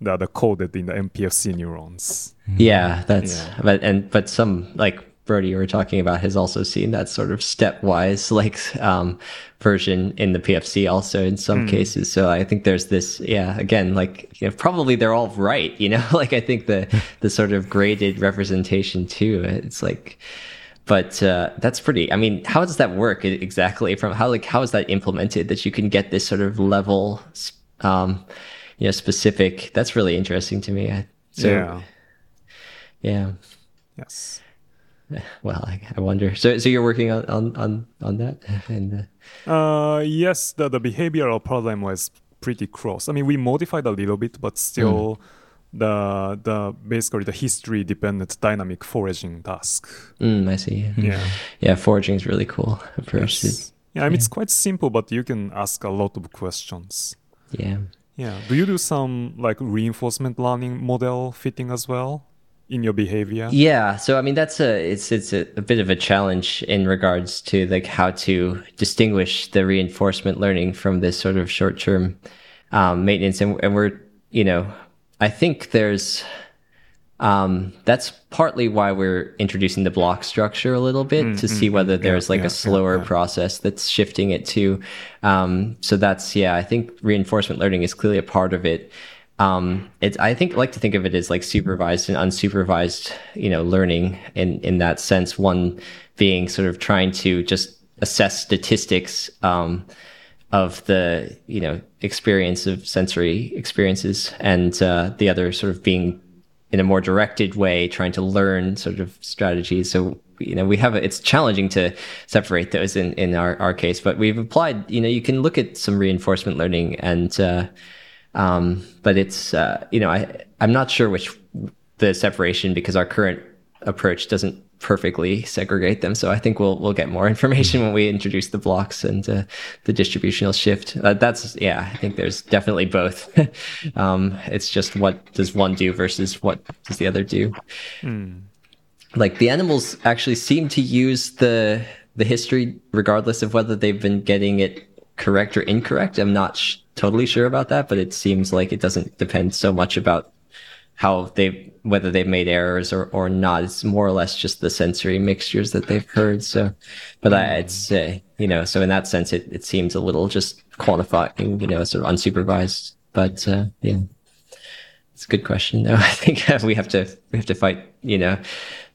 the, the coded in the MPFC neurons. Yeah, that's Yeah. but and but some like Brody you were talking about has also seen that sort of stepwise like um version in the PFC also in some cases. So I think there's this yeah, again, like you know, probably they're all right, you know? like I think the the sort of graded representation too. It's like but uh, that's pretty. I mean, how does that work exactly? From how like how is that implemented that you can get this sort of level, um, you know, specific? That's really interesting to me. I- So yeah. yeah. Yes. Well, I, I wonder. So, so you're working on on on, on that, and uh, Uh, yes, the, the behavioral problem was pretty close. I mean, we modified a little bit, but still, the the basically the history dependent dynamic foraging task. mm, I see. Yeah, Yeah. yeah foraging is really cool approach. Yes. Yeah, I mean, it's quite simple, but you can ask a lot of questions. Yeah. Yeah. Do you do some like reinforcement learning model fitting as well in your behavior? Yeah, so I mean that's a it's it's a, a bit of a challenge in regards to like how to distinguish the reinforcement learning from this sort of short term um, maintenance, and, and we're you know I think there's um, that's partly why we're introducing the block structure a little bit to see whether there's like yeah, a slower yeah, yeah. process that's shifting it to. Um, so that's yeah, I think reinforcement learning is clearly a part of it. Um, it's I think like to think of it as like supervised and unsupervised, you know, learning in in that sense. One being sort of trying to just assess statistics um, of the you know experience of sensory experiences, and uh, the other sort of being in a more directed way, trying to learn sort of strategies. So you know we have a, it's challenging to separate those in in our our case, but we've applied. You know, you can look at some reinforcement learning and. Uh, um, but it's uh, you know I I'm not sure which the separation because our current approach doesn't perfectly segregate them. So I think we'll we'll get more information when we introduce the blocks and uh, the distributional shift. Uh, that's yeah, I think there's definitely both. um, it's just what does one do versus what does the other do. Like the animals actually seem to use the the history regardless of whether they've been getting it correct or incorrect. I'm not sh- totally sure about that, but it seems like it doesn't depend so much about how they whether they've made errors or, or not. It's more or less just the sensory mixtures that they've heard. So, but I, I'd say you know, so in that sense, it, it seems a little just quantifying, you know, sort of unsupervised. But uh, yeah, it's a good question though. I think uh, we have to we have to fight, you know,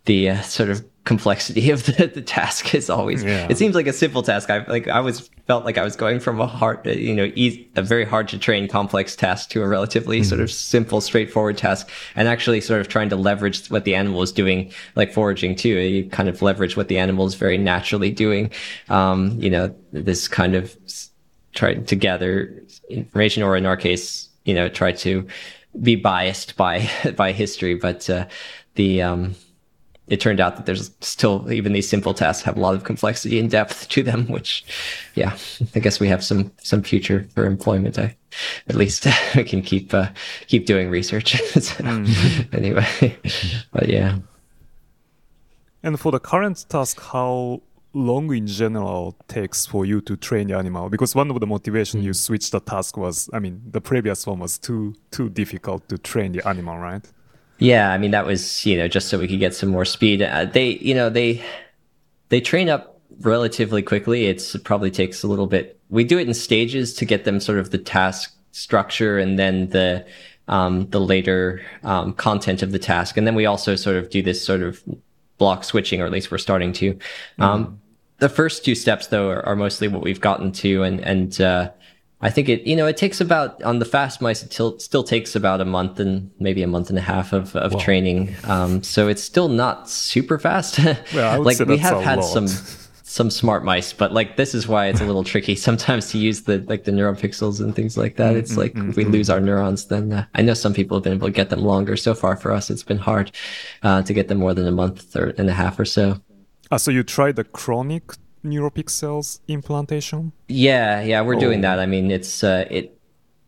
the uh, sort of complexity of the, the task is always Yeah. it seems like a simple task. I like i was felt like i was going from a hard uh, you know easy, a very hard to train complex task to a relatively sort of simple straightforward task and actually sort of trying to leverage what the animal is doing like foraging too. You kind of leverage what the animal is very naturally doing. Um you know this kind of s- try to gather information or in our case you know try to be biased by by history. But uh the um it turned out that there's still even these simple tasks have a lot of complexity and depth to them which yeah i guess we have some some future for employment. I at least we can keep uh, keep doing research. So, anyway but yeah. And for the current task, how long in general takes for you to train the animal? Because one of the motivation you switched the task was, I mean, the previous one was too too difficult to train the animal, right? Yeah, I mean that was you know just so we could get some more speed. Uh, they you know they they train up relatively quickly. It's it probably takes a little bit. We do it in stages to get them sort of the task structure and then the um, the later um, content of the task, and then we also sort of do this sort of block switching, or at least we're starting to. Um, the first two steps though are, are mostly what we've gotten to, and and uh, I think it, you know, it takes about on the fast mice. It still, still takes about a month and maybe a month and a half of, of training. Um, so it's still not super fast. Well, like we have had lot. some some smart mice, but like this is why it's a little tricky sometimes to use the like the neuropixels and things like that. It's like if we lose our neurons, then uh, I know some people have been able to get them longer. So far for us, it's been hard uh, to get them more than a month or and a half or so. Ah, so you tried the chronic neuropixels implantation? Yeah, yeah, we're doing Oh. that. I mean, it's uh, it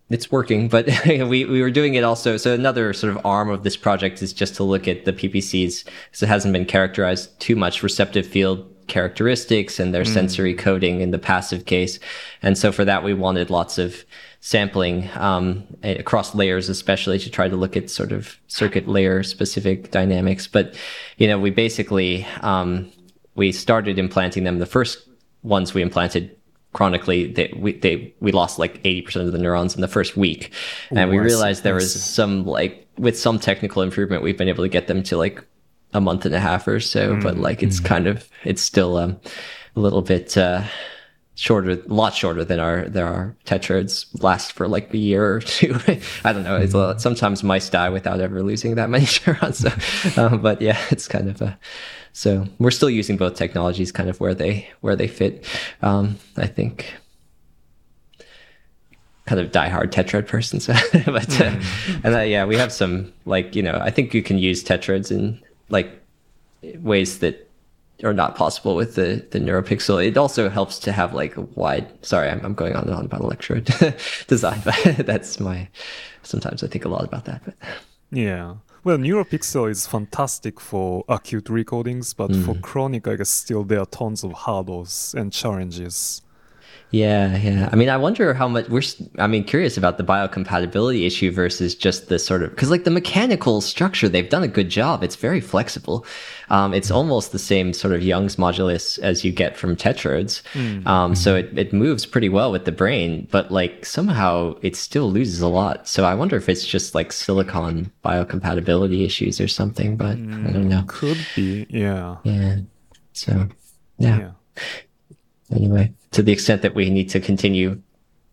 it's working, but we we were doing it also. So another sort of arm of this project is just to look at the PPCs because it hasn't been characterized too much receptive field characteristics and their sensory coding in the passive case, and so for that we wanted lots of sampling um, across layers, especially to try to look at sort of circuit layer specific dynamics. But you know, we basically um, we started implanting them. The first ones we implanted chronically, they, we they we lost like eighty percent of the neurons in the first week, and we Ooh, I see, realized there was some like with some technical improvement, we've been able to get them to like a month and a half or so. But like it's kind of it's still um, a little bit. Uh, shorter, a lot shorter than our than our tetrodes last for like a year or two. I don't know. It's a lot, sometimes mice die without ever losing that many neurons. So, um, but yeah, it's kind of a. So we're still using both technologies, kind of where they where they fit. Um, I think. Kind of diehard tetrode person, so but uh, and uh, yeah, we have some like you know I think you can use tetrodes in like ways that are not possible with the the neuropixel. It also helps to have like a wide. Sorry, I'm, I'm going on and on about electrode design, but that's my. Sometimes I think a lot about that, but Yeah. Well, NeuroPixel is fantastic for acute recordings, but for mm-hmm. chronic, I guess still there are tons of hurdles and challenges. Yeah, yeah. I mean, I wonder how much we're. I mean, curious about the biocompatibility issue versus just the sort of because like the mechanical structure, they've done a good job. It's very flexible. Um, it's almost the same sort of Young's modulus as you get from tetrodes. Um, so it, it moves pretty well with the brain, but like somehow it still loses a lot. So I wonder if it's just like silicon biocompatibility issues or something, but I don't know. Could be, yeah. Yeah. So, yeah. Yeah. Anyway, to the extent that we need to continue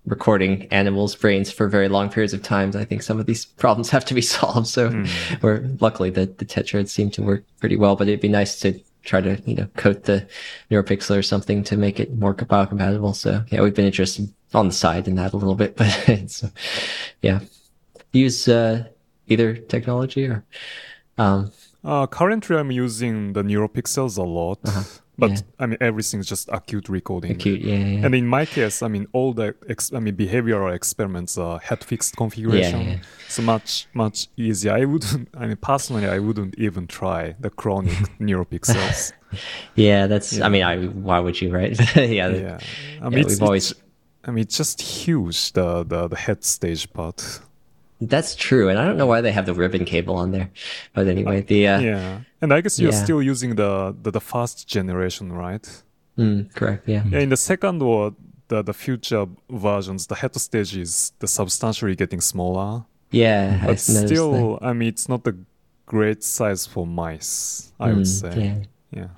recording animals' brains for very long periods of time, I think some of these problems have to be solved. So, we're luckily the the tetrodes seem to work pretty well, but it'd be nice to try to you know coat the neuropixel or something to make it more biocompatible. So, yeah, we've been interested on the side in that a little bit, but it's yeah, use uh, either technology or um, Uh, currently, I'm using the NeuroPixels a lot, but. Yeah. I mean, everything's just acute recording. acute. Yeah, yeah. And in my case, I mean, all the ex- I mean behavioral experiments are head fixed configuration, yeah. so much much easier. I wouldn't. I mean, personally, I wouldn't even try the chronic neuropixels. Yeah, that's. I mean, I why would you, right? yeah, Yeah, I mean, we've always- I mean, it's just huge the the, the head stage part. That's true. And I don't know why they have the ribbon cable on there, but anyway, the uh, Yeah, and I guess you're Yeah. still using the, the the first generation, right? mm, correct. Yeah, Yeah, in the second or the the future versions, the head stage is the substantially getting smaller. yeah. but I've still, I mean, it's not a great size for mice. I that. would Mm, say. Yeah, Yeah.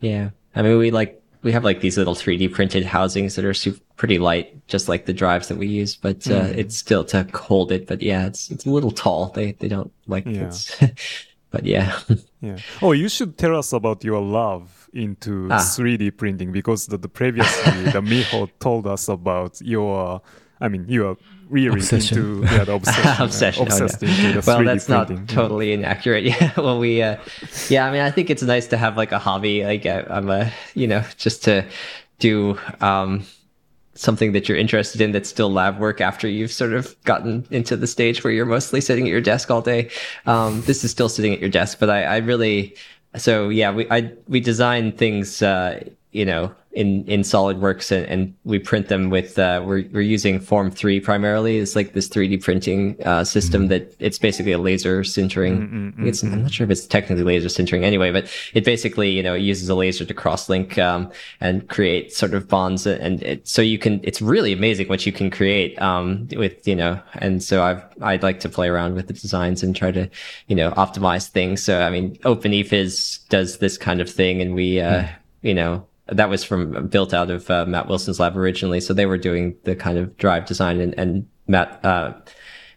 yeah. I mean, we like we have like these little 3D printed housings that are super, pretty light, just like the drives that we use. But uh, Mm. it's still to hold it. But yeah, it's it's a little tall. They they don't like Yeah. it's. but yeah, Yeah. Oh, you should tell us about your love into Ah. 3D printing because the, the previously the Miho told us about your. I mean, you are really Obsession. into yeah the obsession. obsession. oh, no. obsessed into the well, 3D that's printing. not totally inaccurate. Yeah. Well, we, uh, yeah. I mean, I think it's nice to have like a hobby. Like I, I'm a, you know, just to do um, something that you're interested in that's still lab work after you've sort of gotten into the stage where you're mostly sitting at your desk all day. Um, this is still sitting at your desk, but I, I really, so yeah, we I we design things, uh, you know, in in SolidWorks and, and we print them with uh, we're we're using Form three primarily. It's like this 3D printing uh, system that it's basically a laser sintering. It's, I'm not sure if it's technically laser sintering anyway, but it basically you know it uses a laser to cross-link um, and create sort of bonds and it, so you can. It's really amazing what you can create um, with you know. And so I've I'd like to play around with the designs and try to you know optimize things. So I mean, Open Ephys does this kind of thing, and we uh, you know that was from built out of uh, Matt Wilson's lab originally. So they were doing the kind of drive design and, and Matt, uh,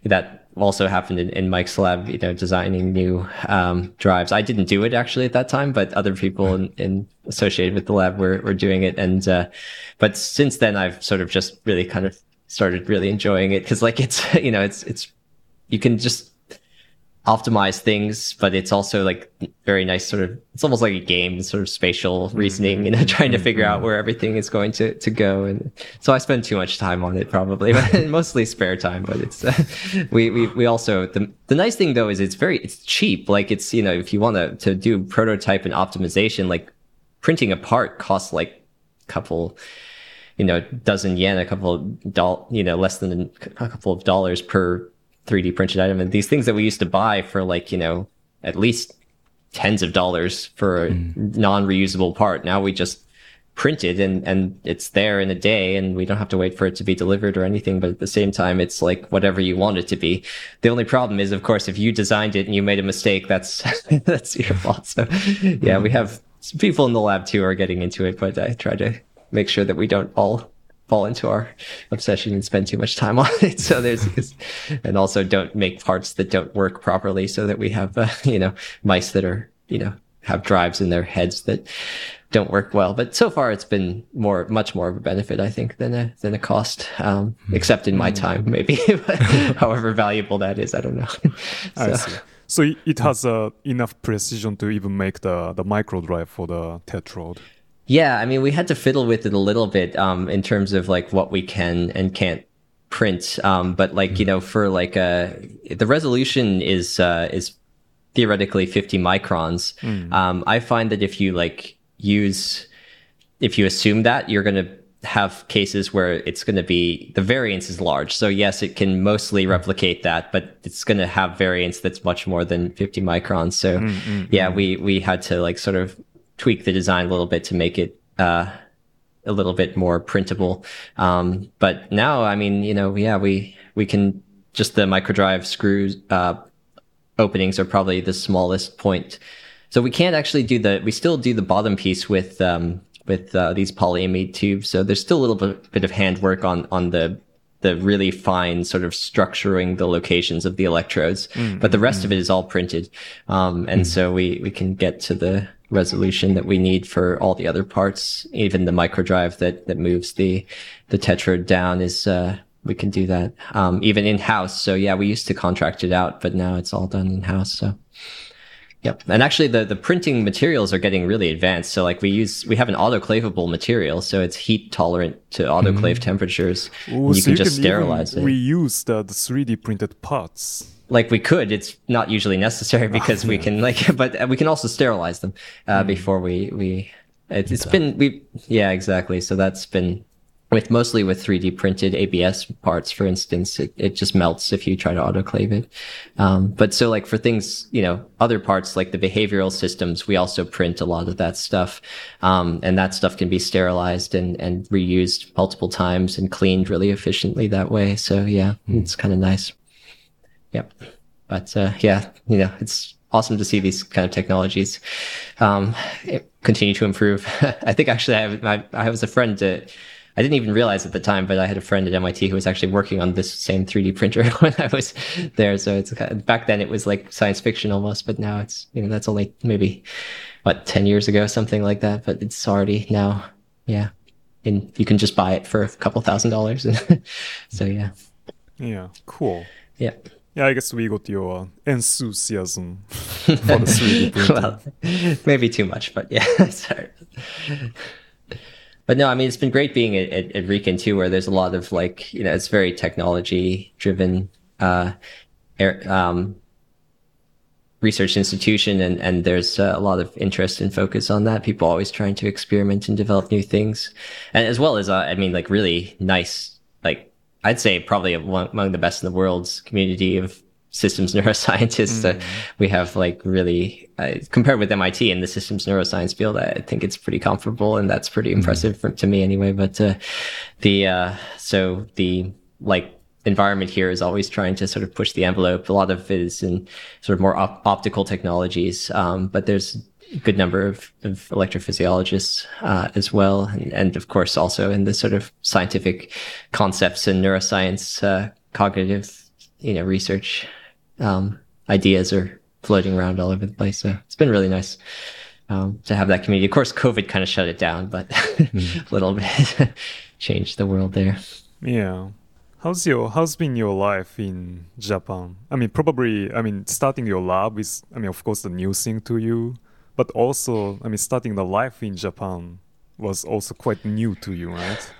that also happened in, in, Mike's lab, you know, designing new um, drives. I didn't do it actually at that time, but other people in, in associated with the lab were, were doing it. And, uh, but since then I've sort of just really kind of started really enjoying it because like it's, you know, it's, it's, you can just optimize things, but it's also like very nice sort of it's almost like a game, sort of spatial mm-hmm. reasoning, you know, trying to figure out mm-hmm. where everything is going to, to go. And so I spend too much time on it probably, but mostly spare time. But it's uh, we, we we also the the nice thing though is it's very it's cheap. Like it's you know if you want to to do prototype and optimization, like printing a part costs like a couple you know dozen yen, a couple of doll you know less than a couple of dollars per 3D printed item. And these things that we used to buy for like, you know, at least tens of dollars for a mm. non reusable part. Now we just print it and, and it's there in a day and we don't have to wait for it to be delivered or anything. But at the same time, it's like whatever you want it to be. The only problem is, of course, if you designed it and you made a mistake, that's, that's your fault. So yeah, we have people in the lab too are getting into it, but I try to make sure that we don't all fall into our obsession and spend too much time on it. So there's, and also don't make parts that don't work properly so that we have, uh, you know, mice that are, you know, have drives in their heads that don't work well. But so far it's been more, much more of a benefit, I think, than a, than a cost, um, hmm. except in my hmm. time, maybe. However valuable that is, I don't know. so. I see. So it has uh, enough precision to even make the, the micro drive for the tetrode. Yeah, I mean, we had to fiddle with it a little bit um, in terms of like what we can and can't print. Um, but like you know, for like uh, the resolution is uh, is theoretically 50 microns. Mm. Um, I find that if you like use, if you assume that, you're going to have cases where it's going to be the variance is large. So yes, it can mostly replicate that, but it's going to have variance that's much more than 50 microns. So mm, mm, yeah, mm. we we had to like sort of tweak the design a little bit to make it uh, a little bit more printable. Um, but now, I mean, you know, yeah, we we can just the microdrive screws uh, openings are probably the smallest point. So we can't actually do the. We still do the bottom piece with um, with uh, these polyimide tubes. So there's still a little bit, bit of handwork on on the the really fine sort of structuring the locations of the electrodes, mm, but the rest mm. of it is all printed. Um, and mm. so we, we can get to the resolution that we need for all the other parts. Even the microdrive that, that moves the, the tetrode down is, uh, we can do that, um, even in house. So yeah, we used to contract it out, but now it's all done in house. So. Yep. And actually the, the printing materials are getting really advanced. So like we use, we have an autoclavable material. So it's heat tolerant to autoclave mm. temperatures. Ooh, you so can you just can sterilize it. Reuse the, the 3D printed parts like we could it's not usually necessary because we can like but we can also sterilize them uh, mm. before we we it, has been we yeah exactly. So that's been with mostly with 3d printed abs parts for instance it, it just melts if you try to autoclave it. Um, but so like for things you know other parts like the behavioral systems we also print a lot of that stuff. Um, and that stuff can be sterilized and and reused multiple times and cleaned really efficiently that way. So yeah mm. it's kind of nice Yep. But uh, yeah, you know, it's awesome to see these kind of technologies um, continue to improve. I think actually I, have, I, I was a friend. Uh, I didn't even realize at the time, but I had a friend at MIT who was actually working on this same 3D printer when I was there. So it's back then it was like science fiction almost, but now it's you know that's only maybe what 10 years ago, something like that. But it's already now, yeah, and you can just buy it for a couple thousand dollars. so yeah, yeah, cool. Yeah. Yeah, I guess we got your enthusiasm for the 3D printing. well, maybe too much, but yeah, sorry. But no, I mean, it's been great being at, at, at too, where there's a lot of like, you know, it's very technology driven, uh, um, research institution and, and there's uh, a lot of interest and focus on that. People always trying to experiment and develop new things. And as well as, uh, I mean, like really nice, I'd say probably among the best in the world's community of systems neuroscientists. Mm. Uh, we have like really uh, compared with MIT in the systems neuroscience field, I think it's pretty comfortable, and that's pretty mm. impressive for, to me anyway. But uh, the uh, so the like environment here is always trying to sort of push the envelope. A lot of it is in sort of more op- optical technologies, um, but there's good number of, of electrophysiologists uh, as well, and, and, of course also in the sort of scientific concepts and neuroscience, uh, cognitive, you know, research um, ideas are floating around all over the place. So it's been really nice um, to have that community. Of course, COVID kind of shut it down, but mm. a little bit changed the world there. Yeah. How's your how's been your life in Japan? I mean, probably I mean starting your lab is I mean of course the new thing to you, but also I mean starting the life in Japan was also quite new to you, right?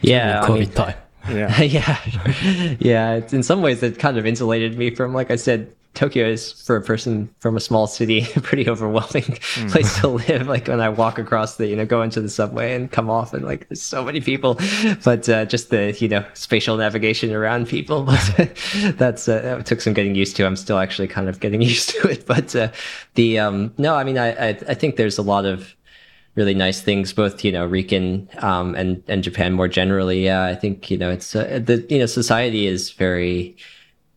Yeah, COVID I mean, time. Yeah, yeah, yeah. It's, in some ways, it kind of insulated me from, like I said, Tokyo is for a person from a small city a pretty overwhelming mm. place to live. Like when I walk across the, you know, go into the subway and come off, and like there's so many people, but uh, just the, you know, spatial navigation around people. But that's uh, that took some getting used to. I'm still actually kind of getting used to it, but uh, the um, no, I mean, I, I I think there's a lot of really nice things, both you know Riken um, and and Japan more generally. Yeah, I think you know it's uh, the you know society is very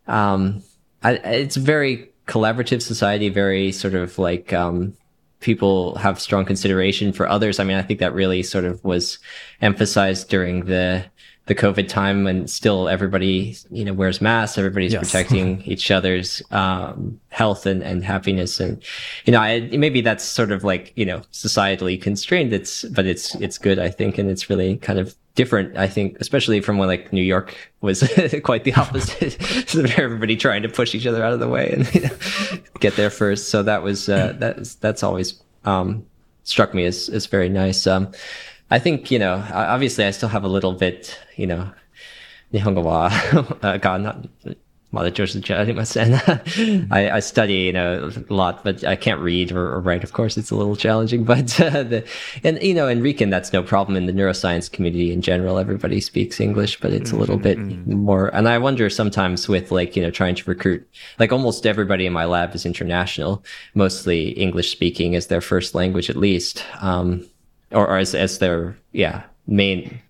um, I, it's a very collaborative society, very sort of like um, people have strong consideration for others. I mean, I think that really sort of was emphasized during the the COVID time and still everybody, you know, wears masks. Everybody's yes. protecting each other's, um, health and, and happiness. And, you know, I, maybe that's sort of like, you know, societally constrained. It's, but it's, it's good, I think. And it's really kind of different, I think, especially from when like New York was quite the opposite. so everybody trying to push each other out of the way and get there first. So that was uh, that's that's always um, struck me as as very nice. Um, I think you know, obviously, I still have a little bit, you know, Nihongo wa, uh, God, not Mother Church Legitimus, and I, I, study you know a lot, but I can't read or, or write. Of course, it's a little challenging, but uh, the, and you know in RIKEN that's no problem in the neuroscience community in general. Everybody speaks English, but it's a little mm-hmm, bit mm-hmm. more. And I wonder sometimes with like you know trying to recruit, like almost everybody in my lab is international, mostly English speaking as their first language at least, um, or, or as as their yeah main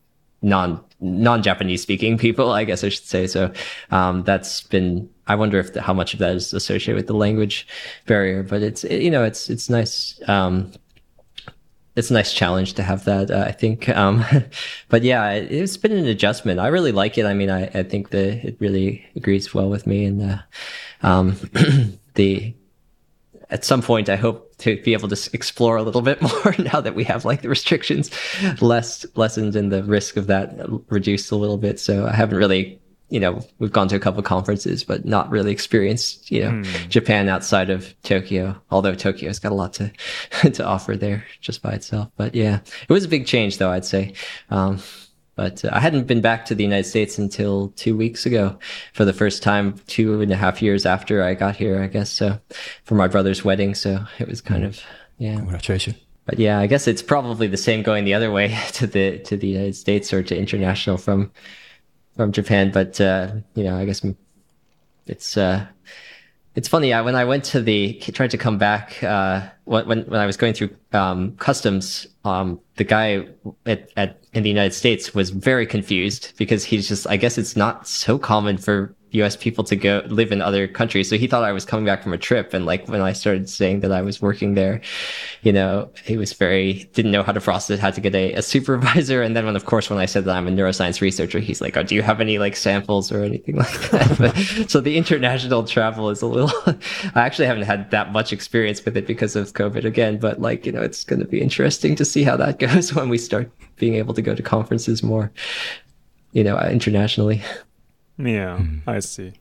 non non Japanese speaking people, I guess I should say. So um, that's been. I wonder if the, how much of that is associated with the language barrier, but it's it, you know it's it's nice. Um, it's a nice challenge to have that, uh, I think. Um, but yeah, it, has been an adjustment. I really like it. I mean, I, I think that it really agrees well with me and uh, um, the at some point, I hope to be able to explore a little bit more now that we have like the restrictions less lessened and the risk of that reduced a little bit. So I haven't really, you know, we've gone to a couple conferences, but not really experienced, you know, mm. Japan outside of Tokyo. Although Tokyo's got a lot to to offer there just by itself. But yeah, it was a big change, though. I'd say. Um, but uh, I hadn't been back to the United States until two weeks ago for the first time, two and a half years after I got here, I guess. So for my brother's wedding. So it was kind of, yeah. Congratulations. But yeah, I guess it's probably the same going the other way to the, to the United States or to international from, from Japan. But, uh, you know, I guess it's, uh, it's funny. I, when I went to the tried to come back uh, when when I was going through um, customs, um, the guy at, at in the United States was very confused because he's just I guess it's not so common for US people to go live in other countries. So he thought I was coming back from a trip. And like when I started saying that I was working there, you know, he was very, didn't know how to process, it, had to get a, a supervisor. And then when, of course, when I said that I'm a neuroscience researcher, he's like, Oh, do you have any like samples or anything like that? so the international travel is a little, I actually haven't had that much experience with it because of COVID again, but like, you know, it's going to be interesting to see how that goes when we start being able to go to conferences more, you know, internationally. Yeah, mm. I see.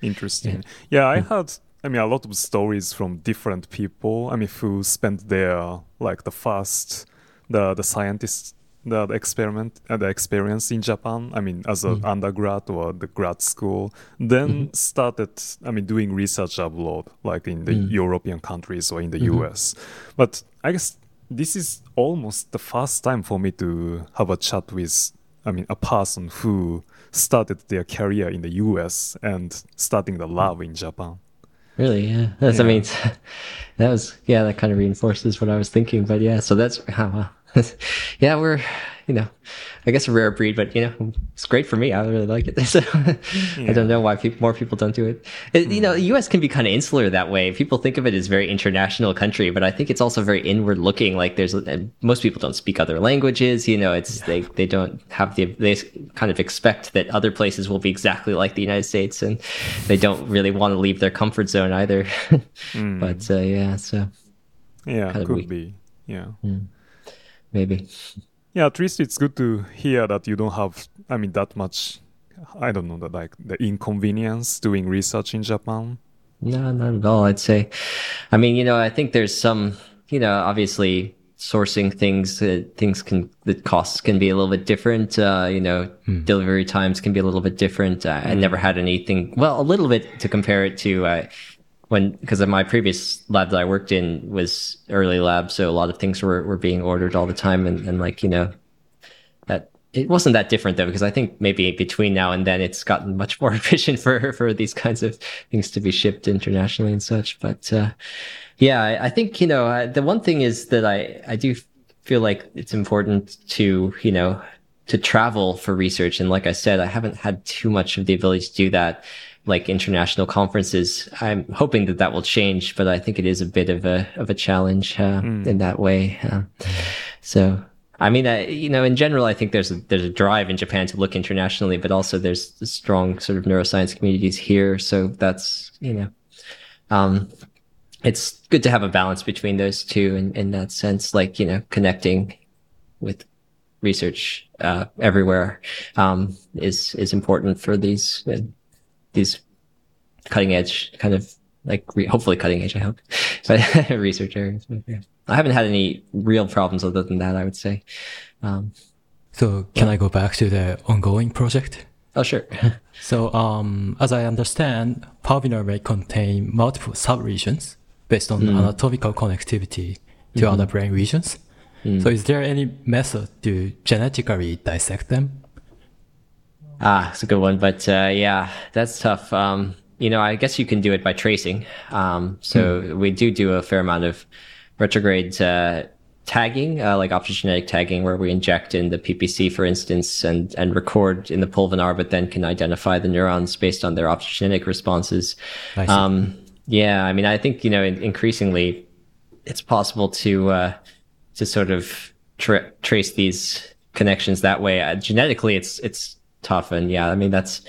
Interesting. Yeah. yeah, I had I mean a lot of stories from different people. I mean who spent their like the first the the scientists the, the experiment uh, the experience in Japan. I mean as an mm. undergrad or the grad school. Then mm-hmm. started I mean doing research abroad, like in the mm. European countries or in the mm-hmm. US. But I guess this is almost the first time for me to have a chat with I mean a person who started their career in the US and starting the love in Japan. Really? Yeah. That's, yeah. I mean, that was, yeah, that kind of reinforces what I was thinking. But yeah, so that's, oh, wow. yeah, we're, you know, I guess a rare breed, but you know, it's great for me. I really like it. So yeah. I don't know why people, more people don't do it. it mm. You know, the U.S. can be kind of insular that way. People think of it as very international country, but I think it's also very inward looking. Like there's most people don't speak other languages. You know, it's yeah. they they don't have the they kind of expect that other places will be exactly like the United States, and they don't really want to leave their comfort zone either. mm. But uh, yeah, so yeah, could weak. be yeah. Mm maybe. Yeah, at least it's good to hear that you don't have, I mean, that much, I don't know, that like the inconvenience doing research in Japan. No, not at all. I'd say, I mean, you know, I think there's some, you know, obviously sourcing things, uh, things can, the costs can be a little bit different. Uh, you know, hmm. delivery times can be a little bit different. Uh, I never had anything, well, a little bit to compare it to, uh, when because of my previous lab that I worked in was early lab, so a lot of things were, were being ordered all the time, and, and like you know, that it wasn't that different though because I think maybe between now and then it's gotten much more efficient for for these kinds of things to be shipped internationally and such. But uh, yeah, I, I, think you know uh, the one thing is that I I do feel like it's important to you know to travel for research, and like I said, I haven't had too much of the ability to do that like international conferences. I'm hoping that that will change, but I think it is a bit of a of a challenge uh, mm. in that way. Uh, so, I mean, uh, you know, in general, I think there's a, there's a drive in Japan to look internationally, but also there's strong sort of neuroscience communities here. So that's you know, um, it's good to have a balance between those two in, in that sense, like you know, connecting with research uh, everywhere um, is is important for these uh, these cutting edge kind of like re- hopefully cutting edge, I hope, but research areas. But, yeah. I haven't had any real problems other than that, I would say. Um, so can I go back to the ongoing project? Oh, sure. so, um, as I understand, pulvinar may contain multiple subregions based on mm. anatomical connectivity to mm-hmm. other brain regions. Mm. So is there any method to genetically dissect them? Ah, it's a good one, but uh, yeah, that's tough. Um, you know, I guess you can do it by tracing. Um, so hmm. we do do a fair amount of retrograde uh, tagging, uh, like optogenetic tagging, where we inject in the PPC, for instance, and and record in the pulvinar, but then can identify the neurons based on their optogenetic responses. I Um, yeah, I mean, I think you know, increasingly, it's possible to uh, to sort of tra- trace these connections that way. Uh, genetically, it's it's tough. And yeah, I mean, that's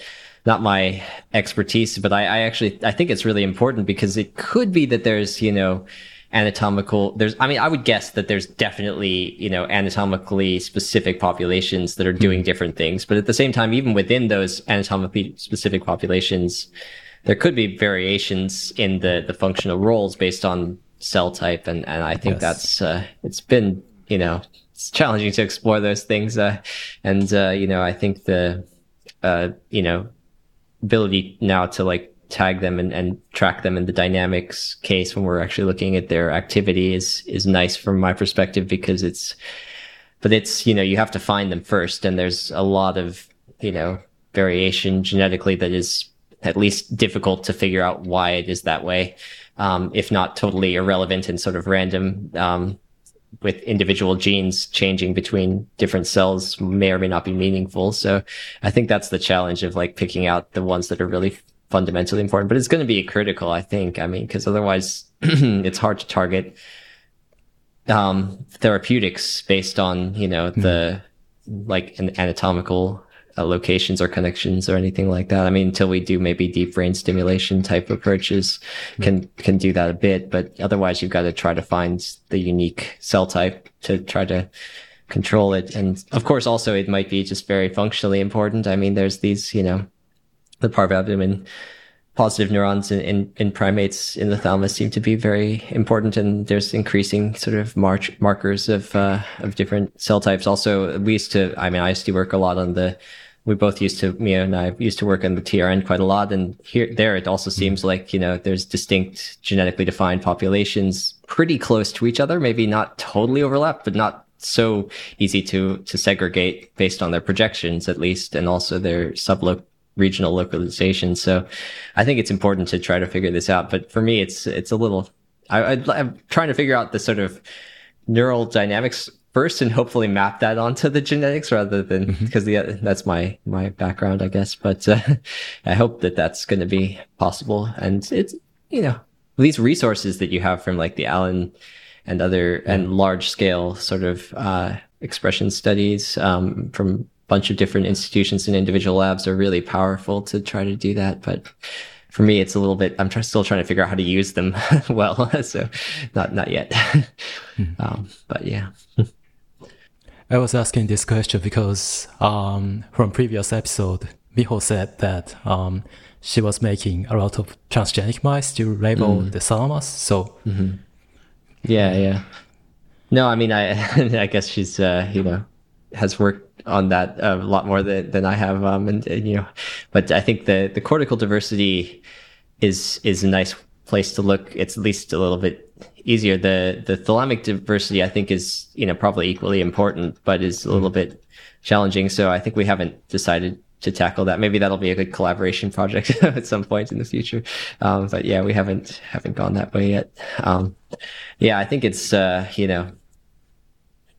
not my expertise, but I, I actually, I think it's really important because it could be that there's, you know, anatomical there's i mean i would guess that there's definitely you know anatomically specific populations that are doing hmm. different things but at the same time even within those anatomically specific populations there could be variations in the the functional roles based on cell type and and i think yes. that's uh, it's been you know it's challenging to explore those things. Uh, and, uh, you know, I think the, uh, you know, ability now to like tag them and, and track them in the dynamics case when we're actually looking at their activity is, is nice from my perspective because it's, but it's, you know, you have to find them first. And there's a lot of, you know, variation genetically that is at least difficult to figure out why it is that way. Um, if not totally irrelevant and sort of random. Um, with individual genes changing between different cells may or may not be meaningful. So I think that's the challenge of like picking out the ones that are really fundamentally important, but it's going to be critical, I think. I mean, because otherwise it's hard to target um, therapeutics based on, you know, the mm. like an anatomical uh, locations or connections or anything like that. I mean, until we do maybe deep brain stimulation type approaches can, can do that a bit, but otherwise you've got to try to find the unique cell type to try to control it. And of course, also it might be just very functionally important. I mean, there's these, you know, the parvalbumin positive neurons in, in, in, primates in the thalamus seem to be very important and there's increasing sort of march, markers of uh, of different cell types also we used to i mean i used to work a lot on the we both used to, Miho and I used to work on the TRN quite a lot. And here, there, it also seems mm-hmm. like, you know, there's distinct genetically defined populations pretty close to each other, maybe not totally overlap, but not so easy to, to segregate based on their projections, at least, and also their sublo regional localization. So I think it's important to try to figure this out. But for me, it's, it's a little, I, I'm trying to figure out the sort of neural dynamics first and hopefully map that onto the genetics rather than because the that's my my background, I guess. But uh, I hope that that's going to be possible, and it's you know these resources that you have from like the Allen and other and large scale sort of uh, expression studies um, from a bunch of different institutions and individual labs are really powerful to try to do that, but for me, it's a little bit. I'm try, still trying to figure out how to use them well. so, not not yet. um, but yeah. I was asking this question because um, from previous episode, Miho said that um, she was making a lot of transgenic mice to label the thalamus. So, Yeah, yeah. No, I mean, I I guess she's uh, you know has worked on that a lot more than, than I have, um, and, and you know, but I think the the cortical diversity is is a nice place to look. It's at least a little bit easier. The the thalamic diversity, I think, is you know probably equally important, but is a little bit challenging. So I think we haven't decided to tackle that. Maybe that'll be a good collaboration project at some point in the future. Um, but yeah, we haven't haven't gone that way yet. Um, yeah, I think it's uh, you know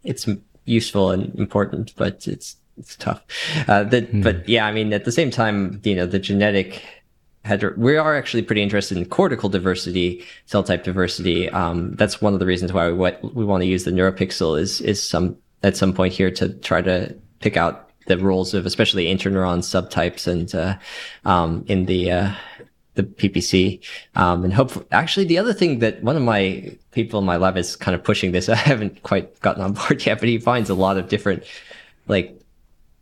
it's useful and important, but it's it's tough. Uh, the, But yeah, I mean, at the same time, you know, the genetic heter- we are actually pretty interested in cortical diversity, cell type diversity. Um, that's one of the reasons why we what we want to use the NeuroPixel is is some at some point here to try to pick out the roles of especially interneuron subtypes and uh, um, in the uh, the PPC. Um, and hope actually the other thing that one of my people in my lab is kind of pushing this. I haven't quite gotten on board yet, but he finds a lot of different like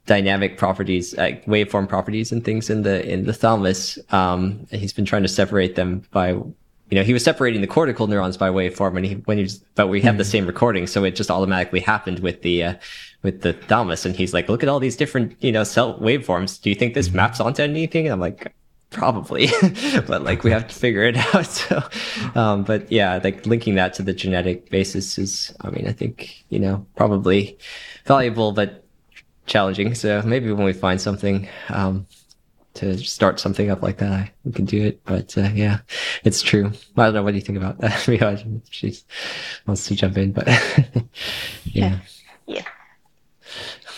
dynamic properties, like waveform properties and things in the in the thalamus. Um, he's been trying to separate them by you know, he was separating the cortical neurons by waveform and he, when he was, but we have the same recording. So it just automatically happened with the, uh, with the thalamus. And he's like, look at all these different, you know, cell waveforms. Do you think this maps onto anything? And I'm like, probably, but like we have to figure it out. So, um, but yeah, like linking that to the genetic basis is, I mean, I think, you know, probably valuable, but challenging. So maybe when we find something, um, to start something up like that, I, we can do it. But uh, yeah, it's true. I don't know. What do you think about that? she wants to jump in, but yeah. Yeah.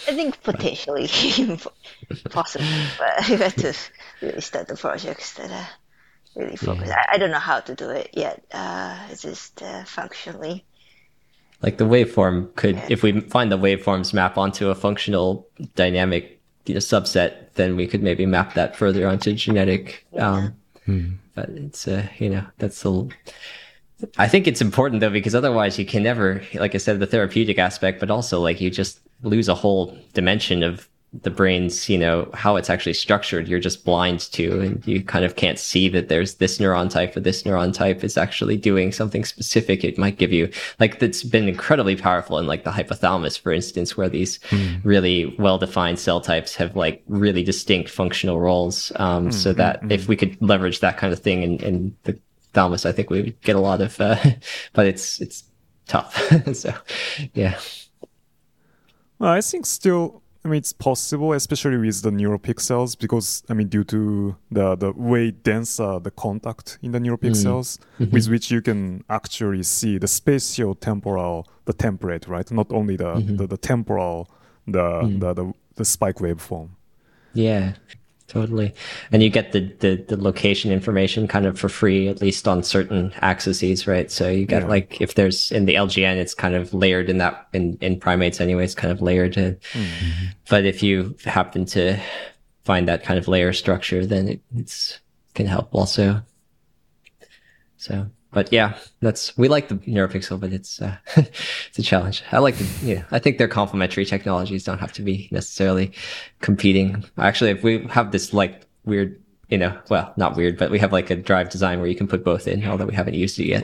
I think potentially possible, but we have to really start the projects that are really focused. I, I don't know how to do it yet. Uh, it's just uh, functionally. Like the waveform could, if we find the waveforms map onto a functional dynamic you know, subset, then we could maybe map that further onto genetic. Um, But it's uh, you know that's a. I think it's important though because otherwise you can never, like I said, the therapeutic aspect, but also like you just lose a whole dimension of the brain's, you know, how it's actually structured. You're just blind to, and you kind of can't see that there's this neuron type or this neuron type is actually doing something specific. It might give you like that's been incredibly powerful in like the hypothalamus, for instance, where these really well-defined cell types have like really distinct functional roles. Um, so that if we could leverage that kind of thing in, in the thalamus, I think we would get a lot of, uh, but it's, it's tough. so yeah. Well, I think still, I mean, it's possible, especially with the neuropixels, because I mean, due to the the way denser the contact in the neuropixels, mm. mm-hmm. with which you can actually see the spatial temporal the template, right? Not only the mm-hmm. the, the temporal the, mm. the the the spike waveform. Yeah, totally. And you get the, the, the location information kind of for free, at least on certain axes, right? So you get Yeah. like, if there's in the LGN, it's kind of layered in that, in, in primates anyway, it's kind of layered. In. Mm-hmm. But if you happen to find that kind of layer structure, then it it's, can help also. So, but yeah, that's, we like the NeuroPixel, but it's, uh, it's a challenge. I like the, yeah, I think they're complementary technologies don't have to be necessarily competing. Actually, if we have this like weird, you know, well, not weird, but we have like a drive design where you can put both in, although we haven't used it yet.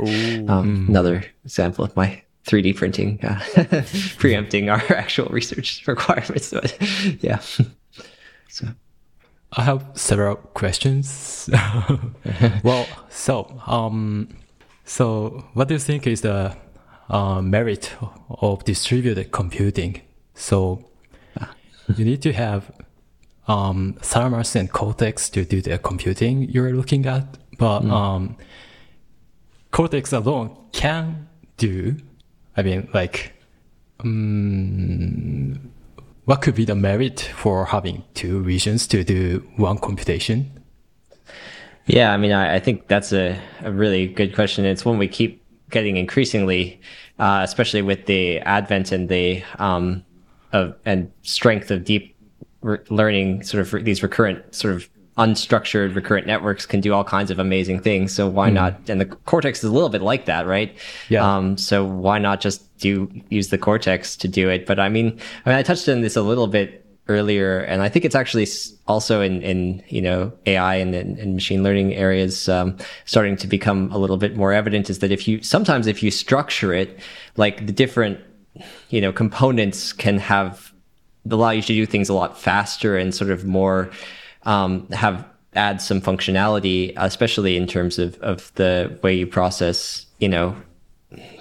Um, another example of my 3D printing, uh, preempting our actual research requirements. But yeah. So, I have several questions. well, so um, so what do you think is the uh, merit of distributed computing? So you need to have um, and cortex to do the computing you're looking at, but um, cortex alone can do. I mean, like um, what could be the merit for having two regions to do one computation? Yeah, I mean, I, I think that's a, a really good question. It's one we keep getting increasingly, uh, especially with the advent and the um, of and strength of deep re- learning. Sort of re- these recurrent, sort of unstructured recurrent networks can do all kinds of amazing things. So why not? And the cortex is a little bit like that, right? Yeah. Um, so why not just do use the cortex to do it? But I mean, I mean, I touched on this a little bit earlier, and I think it's actually also in in you know AI and, and, machine learning areas um, starting to become a little bit more evident. Is that if you sometimes if you structure it like the different you know components can have allow you to do things a lot faster and sort of more um, have add some functionality, especially in terms of of the way you process you know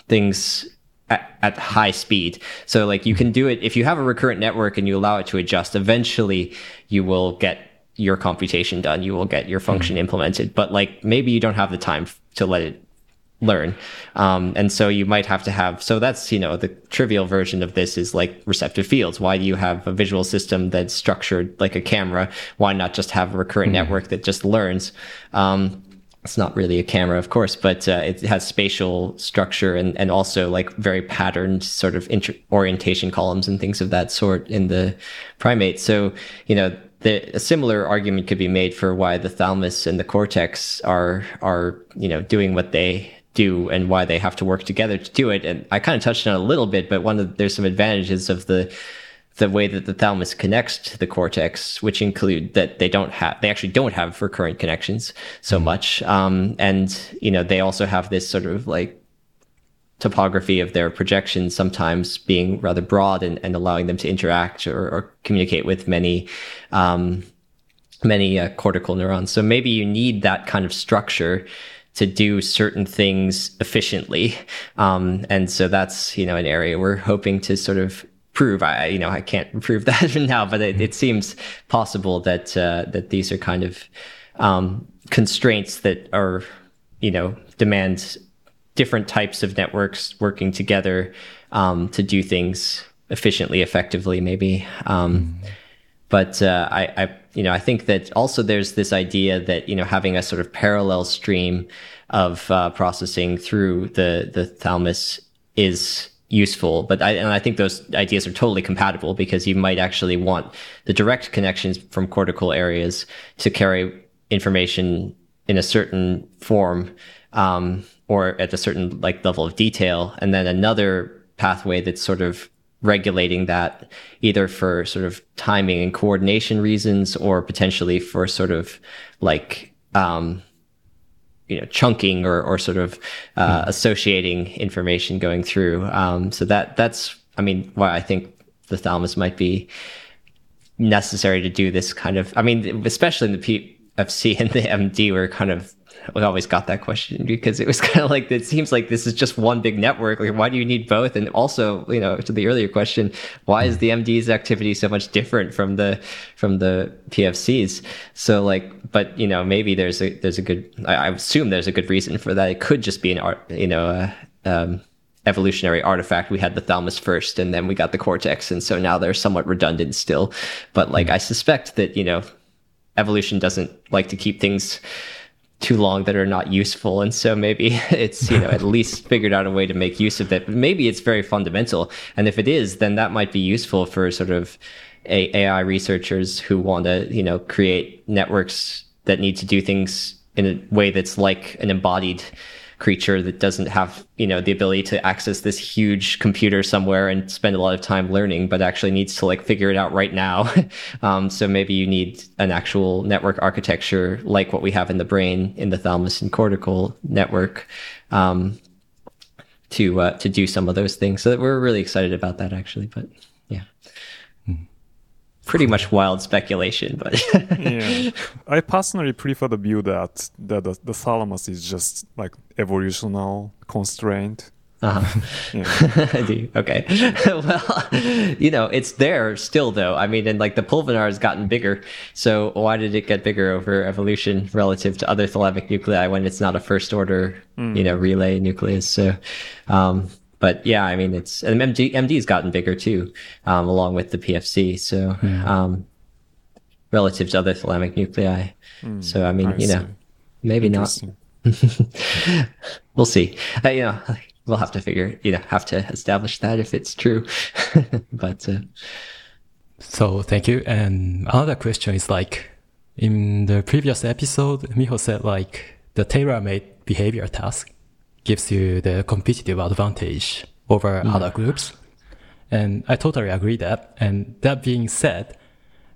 things at, at high speed. So like you can do it if you have a recurrent network and you allow it to adjust, eventually you will get your computation done. You will get your function implemented, but like maybe you don't have the time to let it learn. Um, and so you might have to have, so that's, you know, the trivial version of this is like receptive fields. Why do you have a visual system that's structured like a camera? Why not just have a recurrent network that just learns? Um, it's not really a camera, of course, but uh, it has spatial structure and, and also like very patterned sort of inter- orientation columns and things of that sort in the primate. So, you know, the, a similar argument could be made for why the thalamus and the cortex are are you know doing what they do and why they have to work together to do it. And I kind of touched on a little bit, but one of there's some advantages of the the way that the thalamus connects to the cortex, which include that they don't have, they actually don't have recurrent connections so much. Um, and, you know, they also have this sort of like topography of their projections sometimes being rather broad and, and allowing them to interact or, or communicate with many, um, many uh, cortical neurons. So maybe you need that kind of structure to do certain things efficiently. Um, and so that's, you know, an area we're hoping to sort of prove. I, you know, I can't prove that now, but it, it seems possible that, uh, that these are kind of, um, constraints that are, you know, demand different types of networks working together, um, to do things efficiently, effectively, maybe. Um, but uh, I, I, you know, I think that also there's this idea that you know having a sort of parallel stream of uh, processing through the the thalamus is useful. But I, and I think those ideas are totally compatible because you might actually want the direct connections from cortical areas to carry information in a certain form um, or at a certain like level of detail, and then another pathway that's sort of regulating that either for sort of timing and coordination reasons or potentially for sort of like um you know chunking or or sort of uh, associating information going through. Um so that that's i mean why i think the thalamus might be necessary to do this kind of i mean especially in the pfc and the md we're kind of we always got that question because it was kind of like it seems like this is just one big network. Like, why do you need both? And also, you know, to the earlier question, why is the MD's activity so much different from the from the PFCs? So, like, but you know, maybe there's a there's a good. I, I assume there's a good reason for that. It could just be an art, you know. Uh, um, evolutionary artifact we had the thalamus first and then we got the cortex and so now they're somewhat redundant still but like i suspect that you know evolution doesn't like to keep things too long that are not useful. And so maybe it's you know at least figured out a way to make use of it. But maybe it's very fundamental. And if it is then that might be useful for sort of a- ai researchers who want to you know create networks that need to do things in a way that's like an embodied creature that doesn't have you know the ability to access this huge computer somewhere and spend a lot of time learning but actually needs to like figure it out right now. Um, so maybe you need an actual network architecture like what we have in the brain in the thalamus and cortical network um, to uh, to do some of those things. So that we're really excited about that actually but pretty much wild speculation but yeah. I personally prefer the view that, that the, the thalamus is just like evolutional constraint. Uh-huh. Yeah. I do. Okay. well, you know, it's there still, though. I mean, and like the pulvinar has gotten bigger. So why did it get bigger over evolution relative to other thalamic nuclei when it's not a first order, you know, relay nucleus? So, um, but yeah, I mean, it's and MD MD's gotten bigger too, um, along with the PFC. So um, relative to other thalamic nuclei. so I mean, I you know, maybe not. We'll see. Uh, you know, we'll have to figure. You know, have to establish that if it's true. but uh, So thank you. And another question is like in the previous episode, Miho said like the tailor-made behavior task gives you the competitive advantage over mm. other groups. And I totally agree that. And that being said,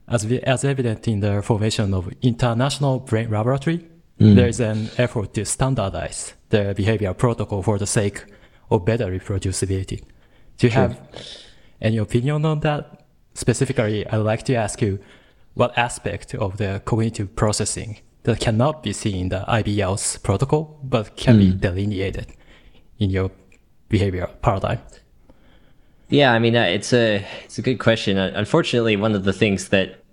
as we, as evident in the formation of international brain laboratory, mm. there is an effort to standardize the behavior protocol for the sake of better reproducibility. Do you have any opinion on that? Specifically, I'd like to ask you what aspect of the cognitive processing that cannot be seen in the IBL's protocol but can be delineated in your behavior paradigm? Yeah, I mean, uh, it's a it's a good question. Uh, unfortunately, one of the things that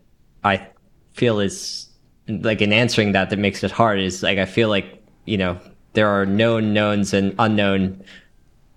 I feel is like in answering that that makes it hard is like I feel like you know there are known knowns and unknown.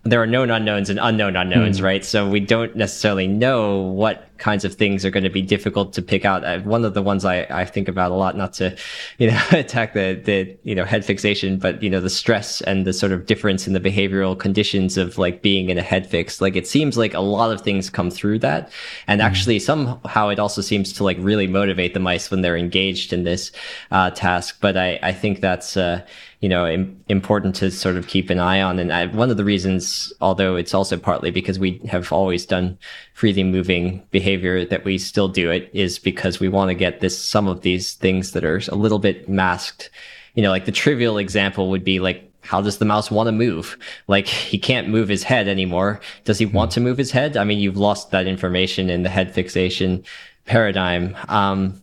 There are known unknowns and unknown unknowns, right? So we don't necessarily know what kinds of things are going to be difficult to pick out. Uh, one of the ones I, I think about a lot, not to, you know, attack the, the, you know, head fixation, but, you know, the stress and the sort of difference in the behavioral conditions of like being in a head fix. Like it seems like a lot of things come through that. And actually somehow it also seems to like really motivate the mice when they're engaged in this, uh, task. But I, I think that's, uh, you know, Im- important to sort of keep an eye on. And I, one of the reasons, although it's also partly because we have always done freely moving behavior that we still do it is because we want to get this, some of these things that are a little bit masked. You know, like the trivial example would be like, how does the mouse want to move? Like he can't move his head anymore. Does he want to move his head? I mean, you've lost that information in the head fixation paradigm. Um,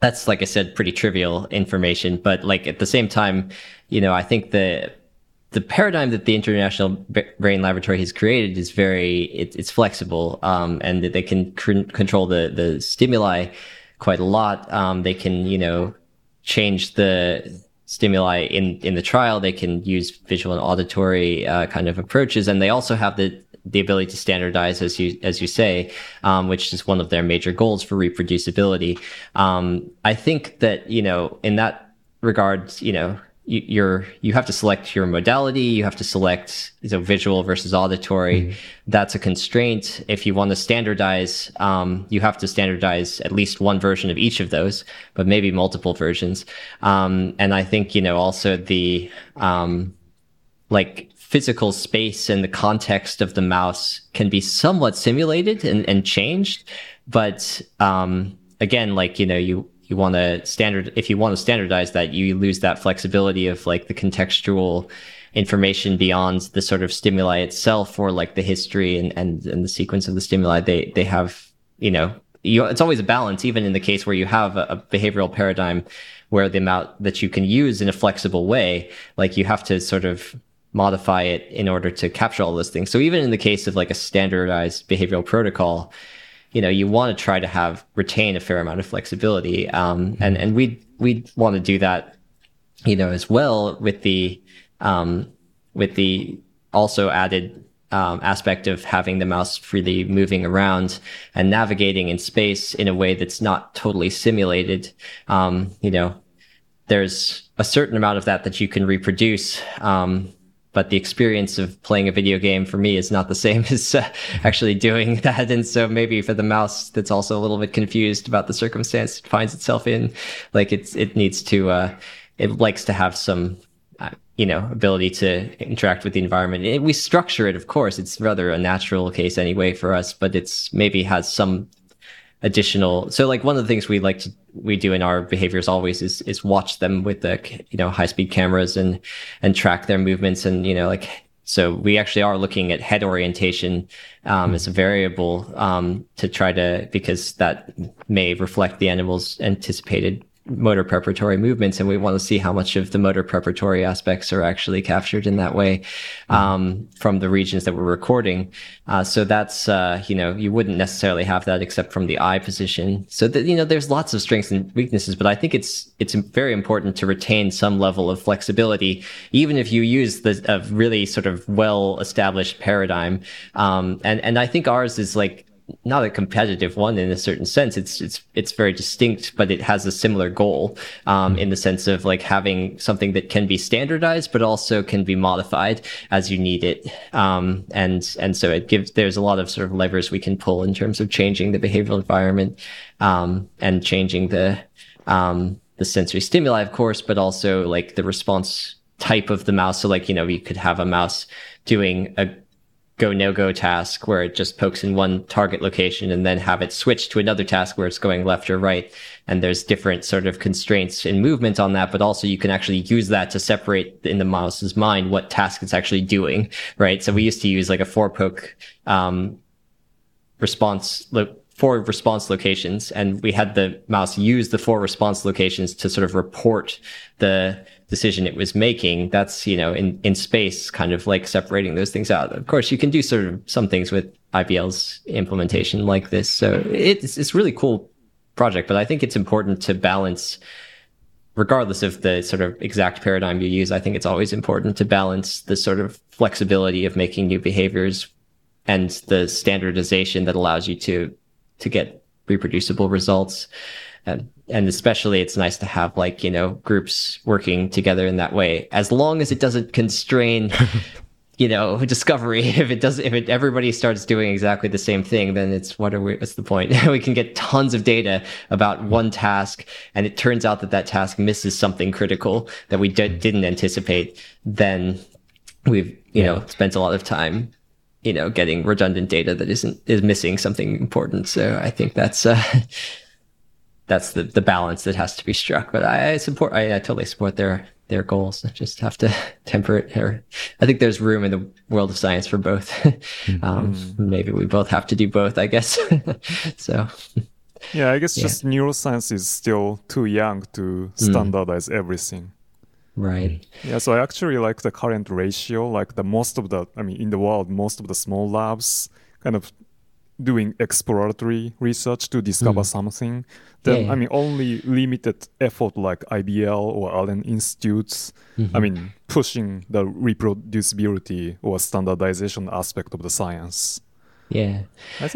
that's like I said, pretty trivial information, but like at the same time, you know, I think the the paradigm that the International Brain Laboratory has created is very it, it's flexible, um, and that they can control the the stimuli quite a lot. Um, they can you know change the stimuli in in the trial. They can use visual and auditory uh, kind of approaches, and they also have the the ability to standardize, as you as you say, um, which is one of their major goals for reproducibility. Um, I think that you know in that regard, you know you, you're you have to select your modality. You have to select so visual versus auditory. That's a constraint. If you want to standardize, um, you have to standardize at least one version of each of those, but maybe multiple versions. Um, and I think you know also the um, like physical space and the context of the mouse can be somewhat simulated and, and changed. But um, again, like you know, you you want to standard if you want to standardize that, you lose that flexibility of like the contextual information beyond the sort of stimuli itself or like the history and and, and the sequence of the stimuli. They they have you know you, it's always a balance, even in the case where you have a, a behavioral paradigm where the amount that you can use in a flexible way, like you have to sort of modify it in order to capture all those things. So even in the case of like a standardized behavioral protocol, you know, you want to try to have retain a fair amount of flexibility. Um, and, and we, we want to do that, you know, as well with the, um, with the also added um, aspect of having the mouse freely moving around and navigating in space in a way that's not totally simulated. Um, you know, there's a certain amount of that that you can reproduce. Um, but the experience of playing a video game for me is not the same as uh, actually doing that. And so maybe for the mouse that's also a little bit confused about the circumstance it finds itself in, like it's, it needs to, uh, it likes to have some, uh, you know, ability to interact with the environment. It, we structure it, of course. It's rather a natural case anyway for us, but it's maybe has some additional. So like one of the things we like to, we do in our behaviors always is, is watch them with the, you know, high speed cameras and, and track their movements. And, you know, like, so we actually are looking at head orientation, um, as a variable, um, to try to, because that may reflect the animal's anticipated motor preparatory movements and we want to see how much of the motor preparatory aspects are actually captured in that way um, from the regions that we're recording. Uh, so that's uh, you know you wouldn't necessarily have that except from the eye position. So that you know there's lots of strengths and weaknesses but i think it's it's very important to retain some level of flexibility even if you use the a really sort of well established paradigm. Um, and and i think ours is like not a competitive one in a certain sense. It's it's it's very distinct, but it has a similar goal um, in the sense of like having something that can be standardized, but also can be modified as you need it. Um, and and so it gives there's a lot of sort of levers we can pull in terms of changing the behavioral environment um, and changing the um, the sensory stimuli, of course, but also like the response type of the mouse. So like you know you could have a mouse doing a go no go task where it just pokes in one target location and then have it switch to another task where it's going left or right. And there's different sort of constraints in movement on that, but also you can actually use that to separate in the mouse's mind what task it's actually doing, right? So we used to use like a four poke, um, response, lo- four response locations and we had the mouse use the four response locations to sort of report the decision it was making, that's, you know, in, in space, kind of like separating those things out. Of course, you can do sort of some things with IBL's implementation like this. So it's, it's really cool project, but I think it's important to balance regardless of the sort of exact paradigm you use, I think it's always important to balance the sort of flexibility of making new behaviors and the standardization that allows you to to get reproducible results. And and especially it's nice to have like you know groups working together in that way. As long as it doesn't constrain you know discovery if it does if it everybody starts doing exactly the same thing then it's what are we what's the point? We can get tons of data about one task and it turns out that that task misses something critical that we did, didn't anticipate. Then we've you yeah. know spent a lot of time you know getting redundant data that isn't is missing something important. So i think that's uh that's the the balance that has to be struck. But I, support, I, I, totally support their their goals. I just have to temper it. Or I think there's room in the world of science for both. um, mm-hmm. Maybe we both have to do both. I guess. so. Yeah, I guess yeah. just neuroscience is still too young to mm. standardize mm. everything. Right. Yeah, so I actually like the current ratio. Like the most of the, I mean, in the world, most of the small labs kind of doing exploratory research to discover mm. something, then yeah, yeah. I mean only limited effort like IBL or Allen institutes. Mm-hmm. I mean pushing the reproducibility or standardization aspect of the science. Yeah,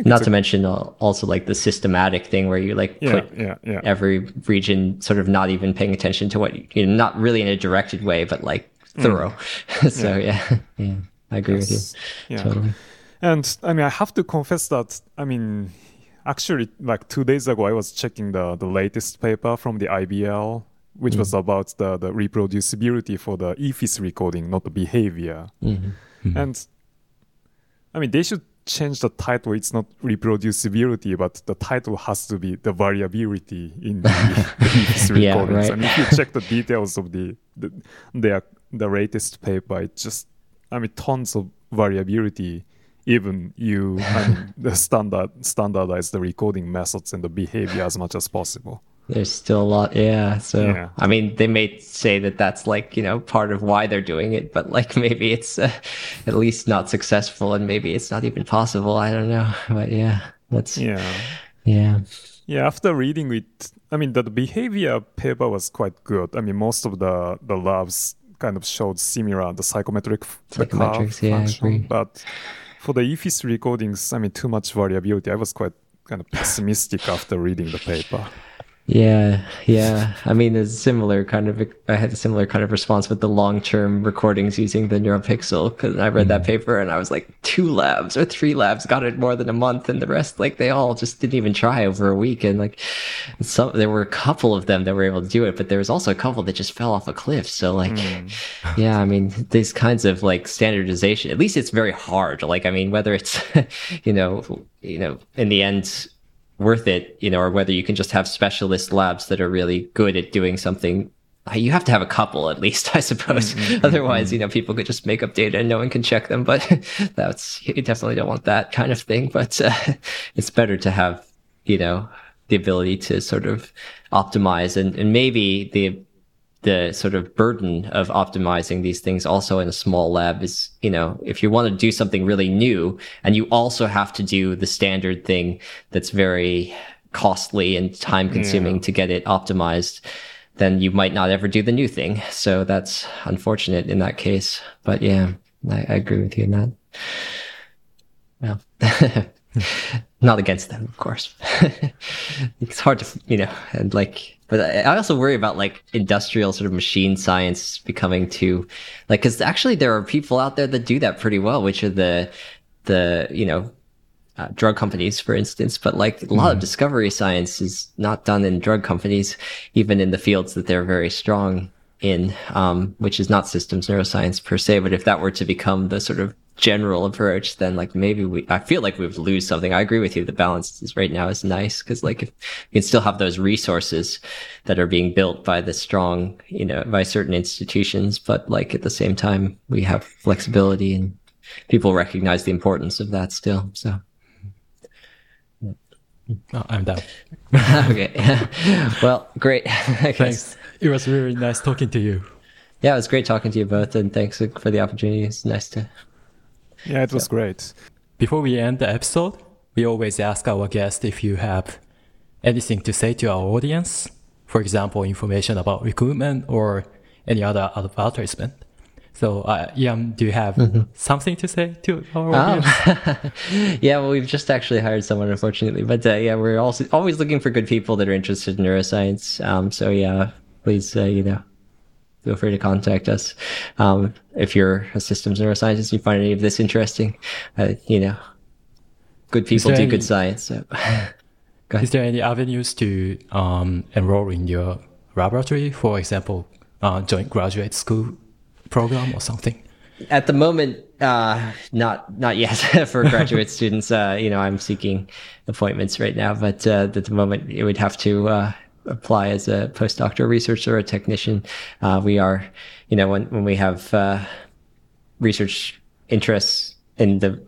not to a, mention also like the systematic thing where you like yeah, put yeah, yeah. every region sort of not even paying attention to what you know, not really in a directed way, but like mm. thorough. Mm. so yeah. yeah, I agree yes. with you. Yeah. Totally. And I mean, I have to confess that, I mean, actually, like two days ago, I was checking the, the latest paper from the IBL, which mm was about the, the reproducibility for the ephys recording, not the behavior. Mm-hmm. Mm-hmm. And I mean, they should change the title. It's not reproducibility, but the title has to be the variability in the, ephys recordings. Yeah, right. And if you check the details of the, the their the latest paper, it just I mean tons of variability even you I mean, standard standardize the recording methods and the behavior as much as possible. There's still a lot yeah so yeah. i mean they may say that that's like you know part of why they're doing it but like maybe it's uh, at least not successful and maybe it's not even possible i don't know but yeah that's yeah. yeah. Yeah after reading it i mean the, the behavior paper was quite good. I mean most of the the labs kind of showed similar the psychometric psychometrics yeah function, but for the ephys recordings, I mean, too much variability. I was quite kind of pessimistic after reading the paper. Yeah, yeah. I mean, a similar kind of. I had a similar kind of response with the long-term recordings using the NeuroPixel because I read mm that paper and I was like, two labs or three labs got it more than a month, and the rest, like, they all just didn't even try over a week. And like, some there were a couple of them that were able to do it, but there was also a couple that just fell off a cliff. So like, mm. yeah, I mean, these kinds of like standardization. At least it's very hard. Like, I mean, whether it's, you know, you know, in the end worth it, you know, or whether you can just have specialist labs that are really good at doing something. You have to have a couple at least, I suppose. Mm-hmm. mm-hmm Otherwise, mm-hmm. you know, people could just make up data and no one can check them. But that's you definitely don't want that kind of thing. But uh, it's better to have, you know, the ability to sort of optimize and, and maybe the the sort of burden of optimizing these things also in a small lab is, you know, if you want to do something really new and you also have to do the standard thing that's very costly and time consuming Yeah. to get it optimized, then you might not ever do the new thing. So that's unfortunate in that case. But yeah, I, I agree with you in that. Well, not against them, of course. it's hard to, you know, and like, but I also worry about like industrial sort of machine science becoming too, like, because actually there are people out there that do that pretty well, which are the, the, you know, uh, drug companies, for instance, but like a lot of discovery science is not done in drug companies, even in the fields that they're very strong in, um, which is not systems neuroscience per se. But if that were to become the sort of general approach, then like maybe we, I feel like we would lose something. I agree with you. The balance is right now is nice because like if you can still have those resources that are being built by the strong, you know, by certain institutions, but like at the same time, we have flexibility and people recognize the importance of that still. So. Oh, I'm done. okay. well, great. Thanks. It was really nice talking to you. Yeah, it was great talking to you both, and thanks for the opportunity. It's nice to. Yeah, it was great. Before we end the episode, we always ask our guests if you have anything to say to our audience. For example, information about recruitment or any other advertisement. So, uh, Ian, do you have something to say to our audience? yeah, well, we've just actually hired someone, unfortunately, but uh, yeah, we're also always looking for good people that are interested in neuroscience. Um, so yeah, please, uh, you know, feel free to contact us. Um, if you're a systems neuroscientist, you find any of this interesting, uh, you know, good people do any- good science. So. Go. Is there any avenues to um, enroll in your laboratory? For example, uh, joint graduate school program or something? At the moment, uh, not not yet for graduate students. Uh, you know, I'm seeking appointments right now, but uh, at the moment, it would have to uh, apply as a postdoctoral researcher or a technician. Uh, we are, you know, when when we have uh, research interests in the,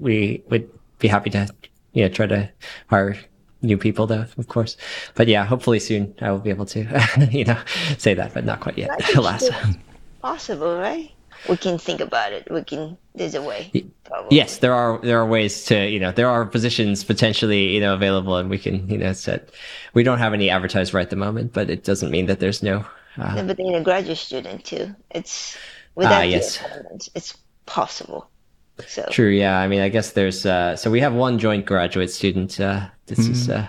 we would be happy to, you know, try to hire new people though, of course. But yeah, hopefully soon I will be able to, you know, say that, but not quite yet, alas. possible, right? We can think about it. We can. There's a way. Probably. Yes, there are there are ways to you know there are positions potentially you know available and we can you know set. We don't have any advertised right at the moment, but it doesn't mean that there's no. Uh, No, but in a graduate student too, it's without the yes. assignments, it's possible. So true, yeah. I mean, I guess there's uh, so we have one joint graduate student. Uh, this is uh,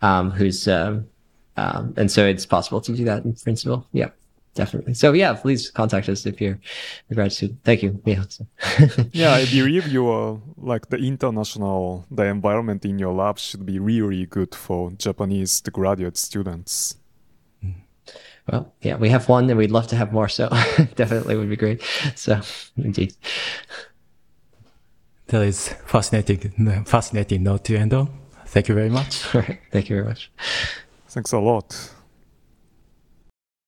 um, who's um, um, and so it's possible to do that in principle. Yeah, definitely. So yeah, please contact us if you're a grad student. Thank you. Yeah. So- Yeah, I believe you are like the international the environment in your lab should be really good for Japanese graduate students. Mm. Well, yeah, we have one and we'd love to have more. So definitely would be great. So indeed. That is fascinating, fascinating note to end on. Thank you very much. All right. Thank you very much. Thanks a lot.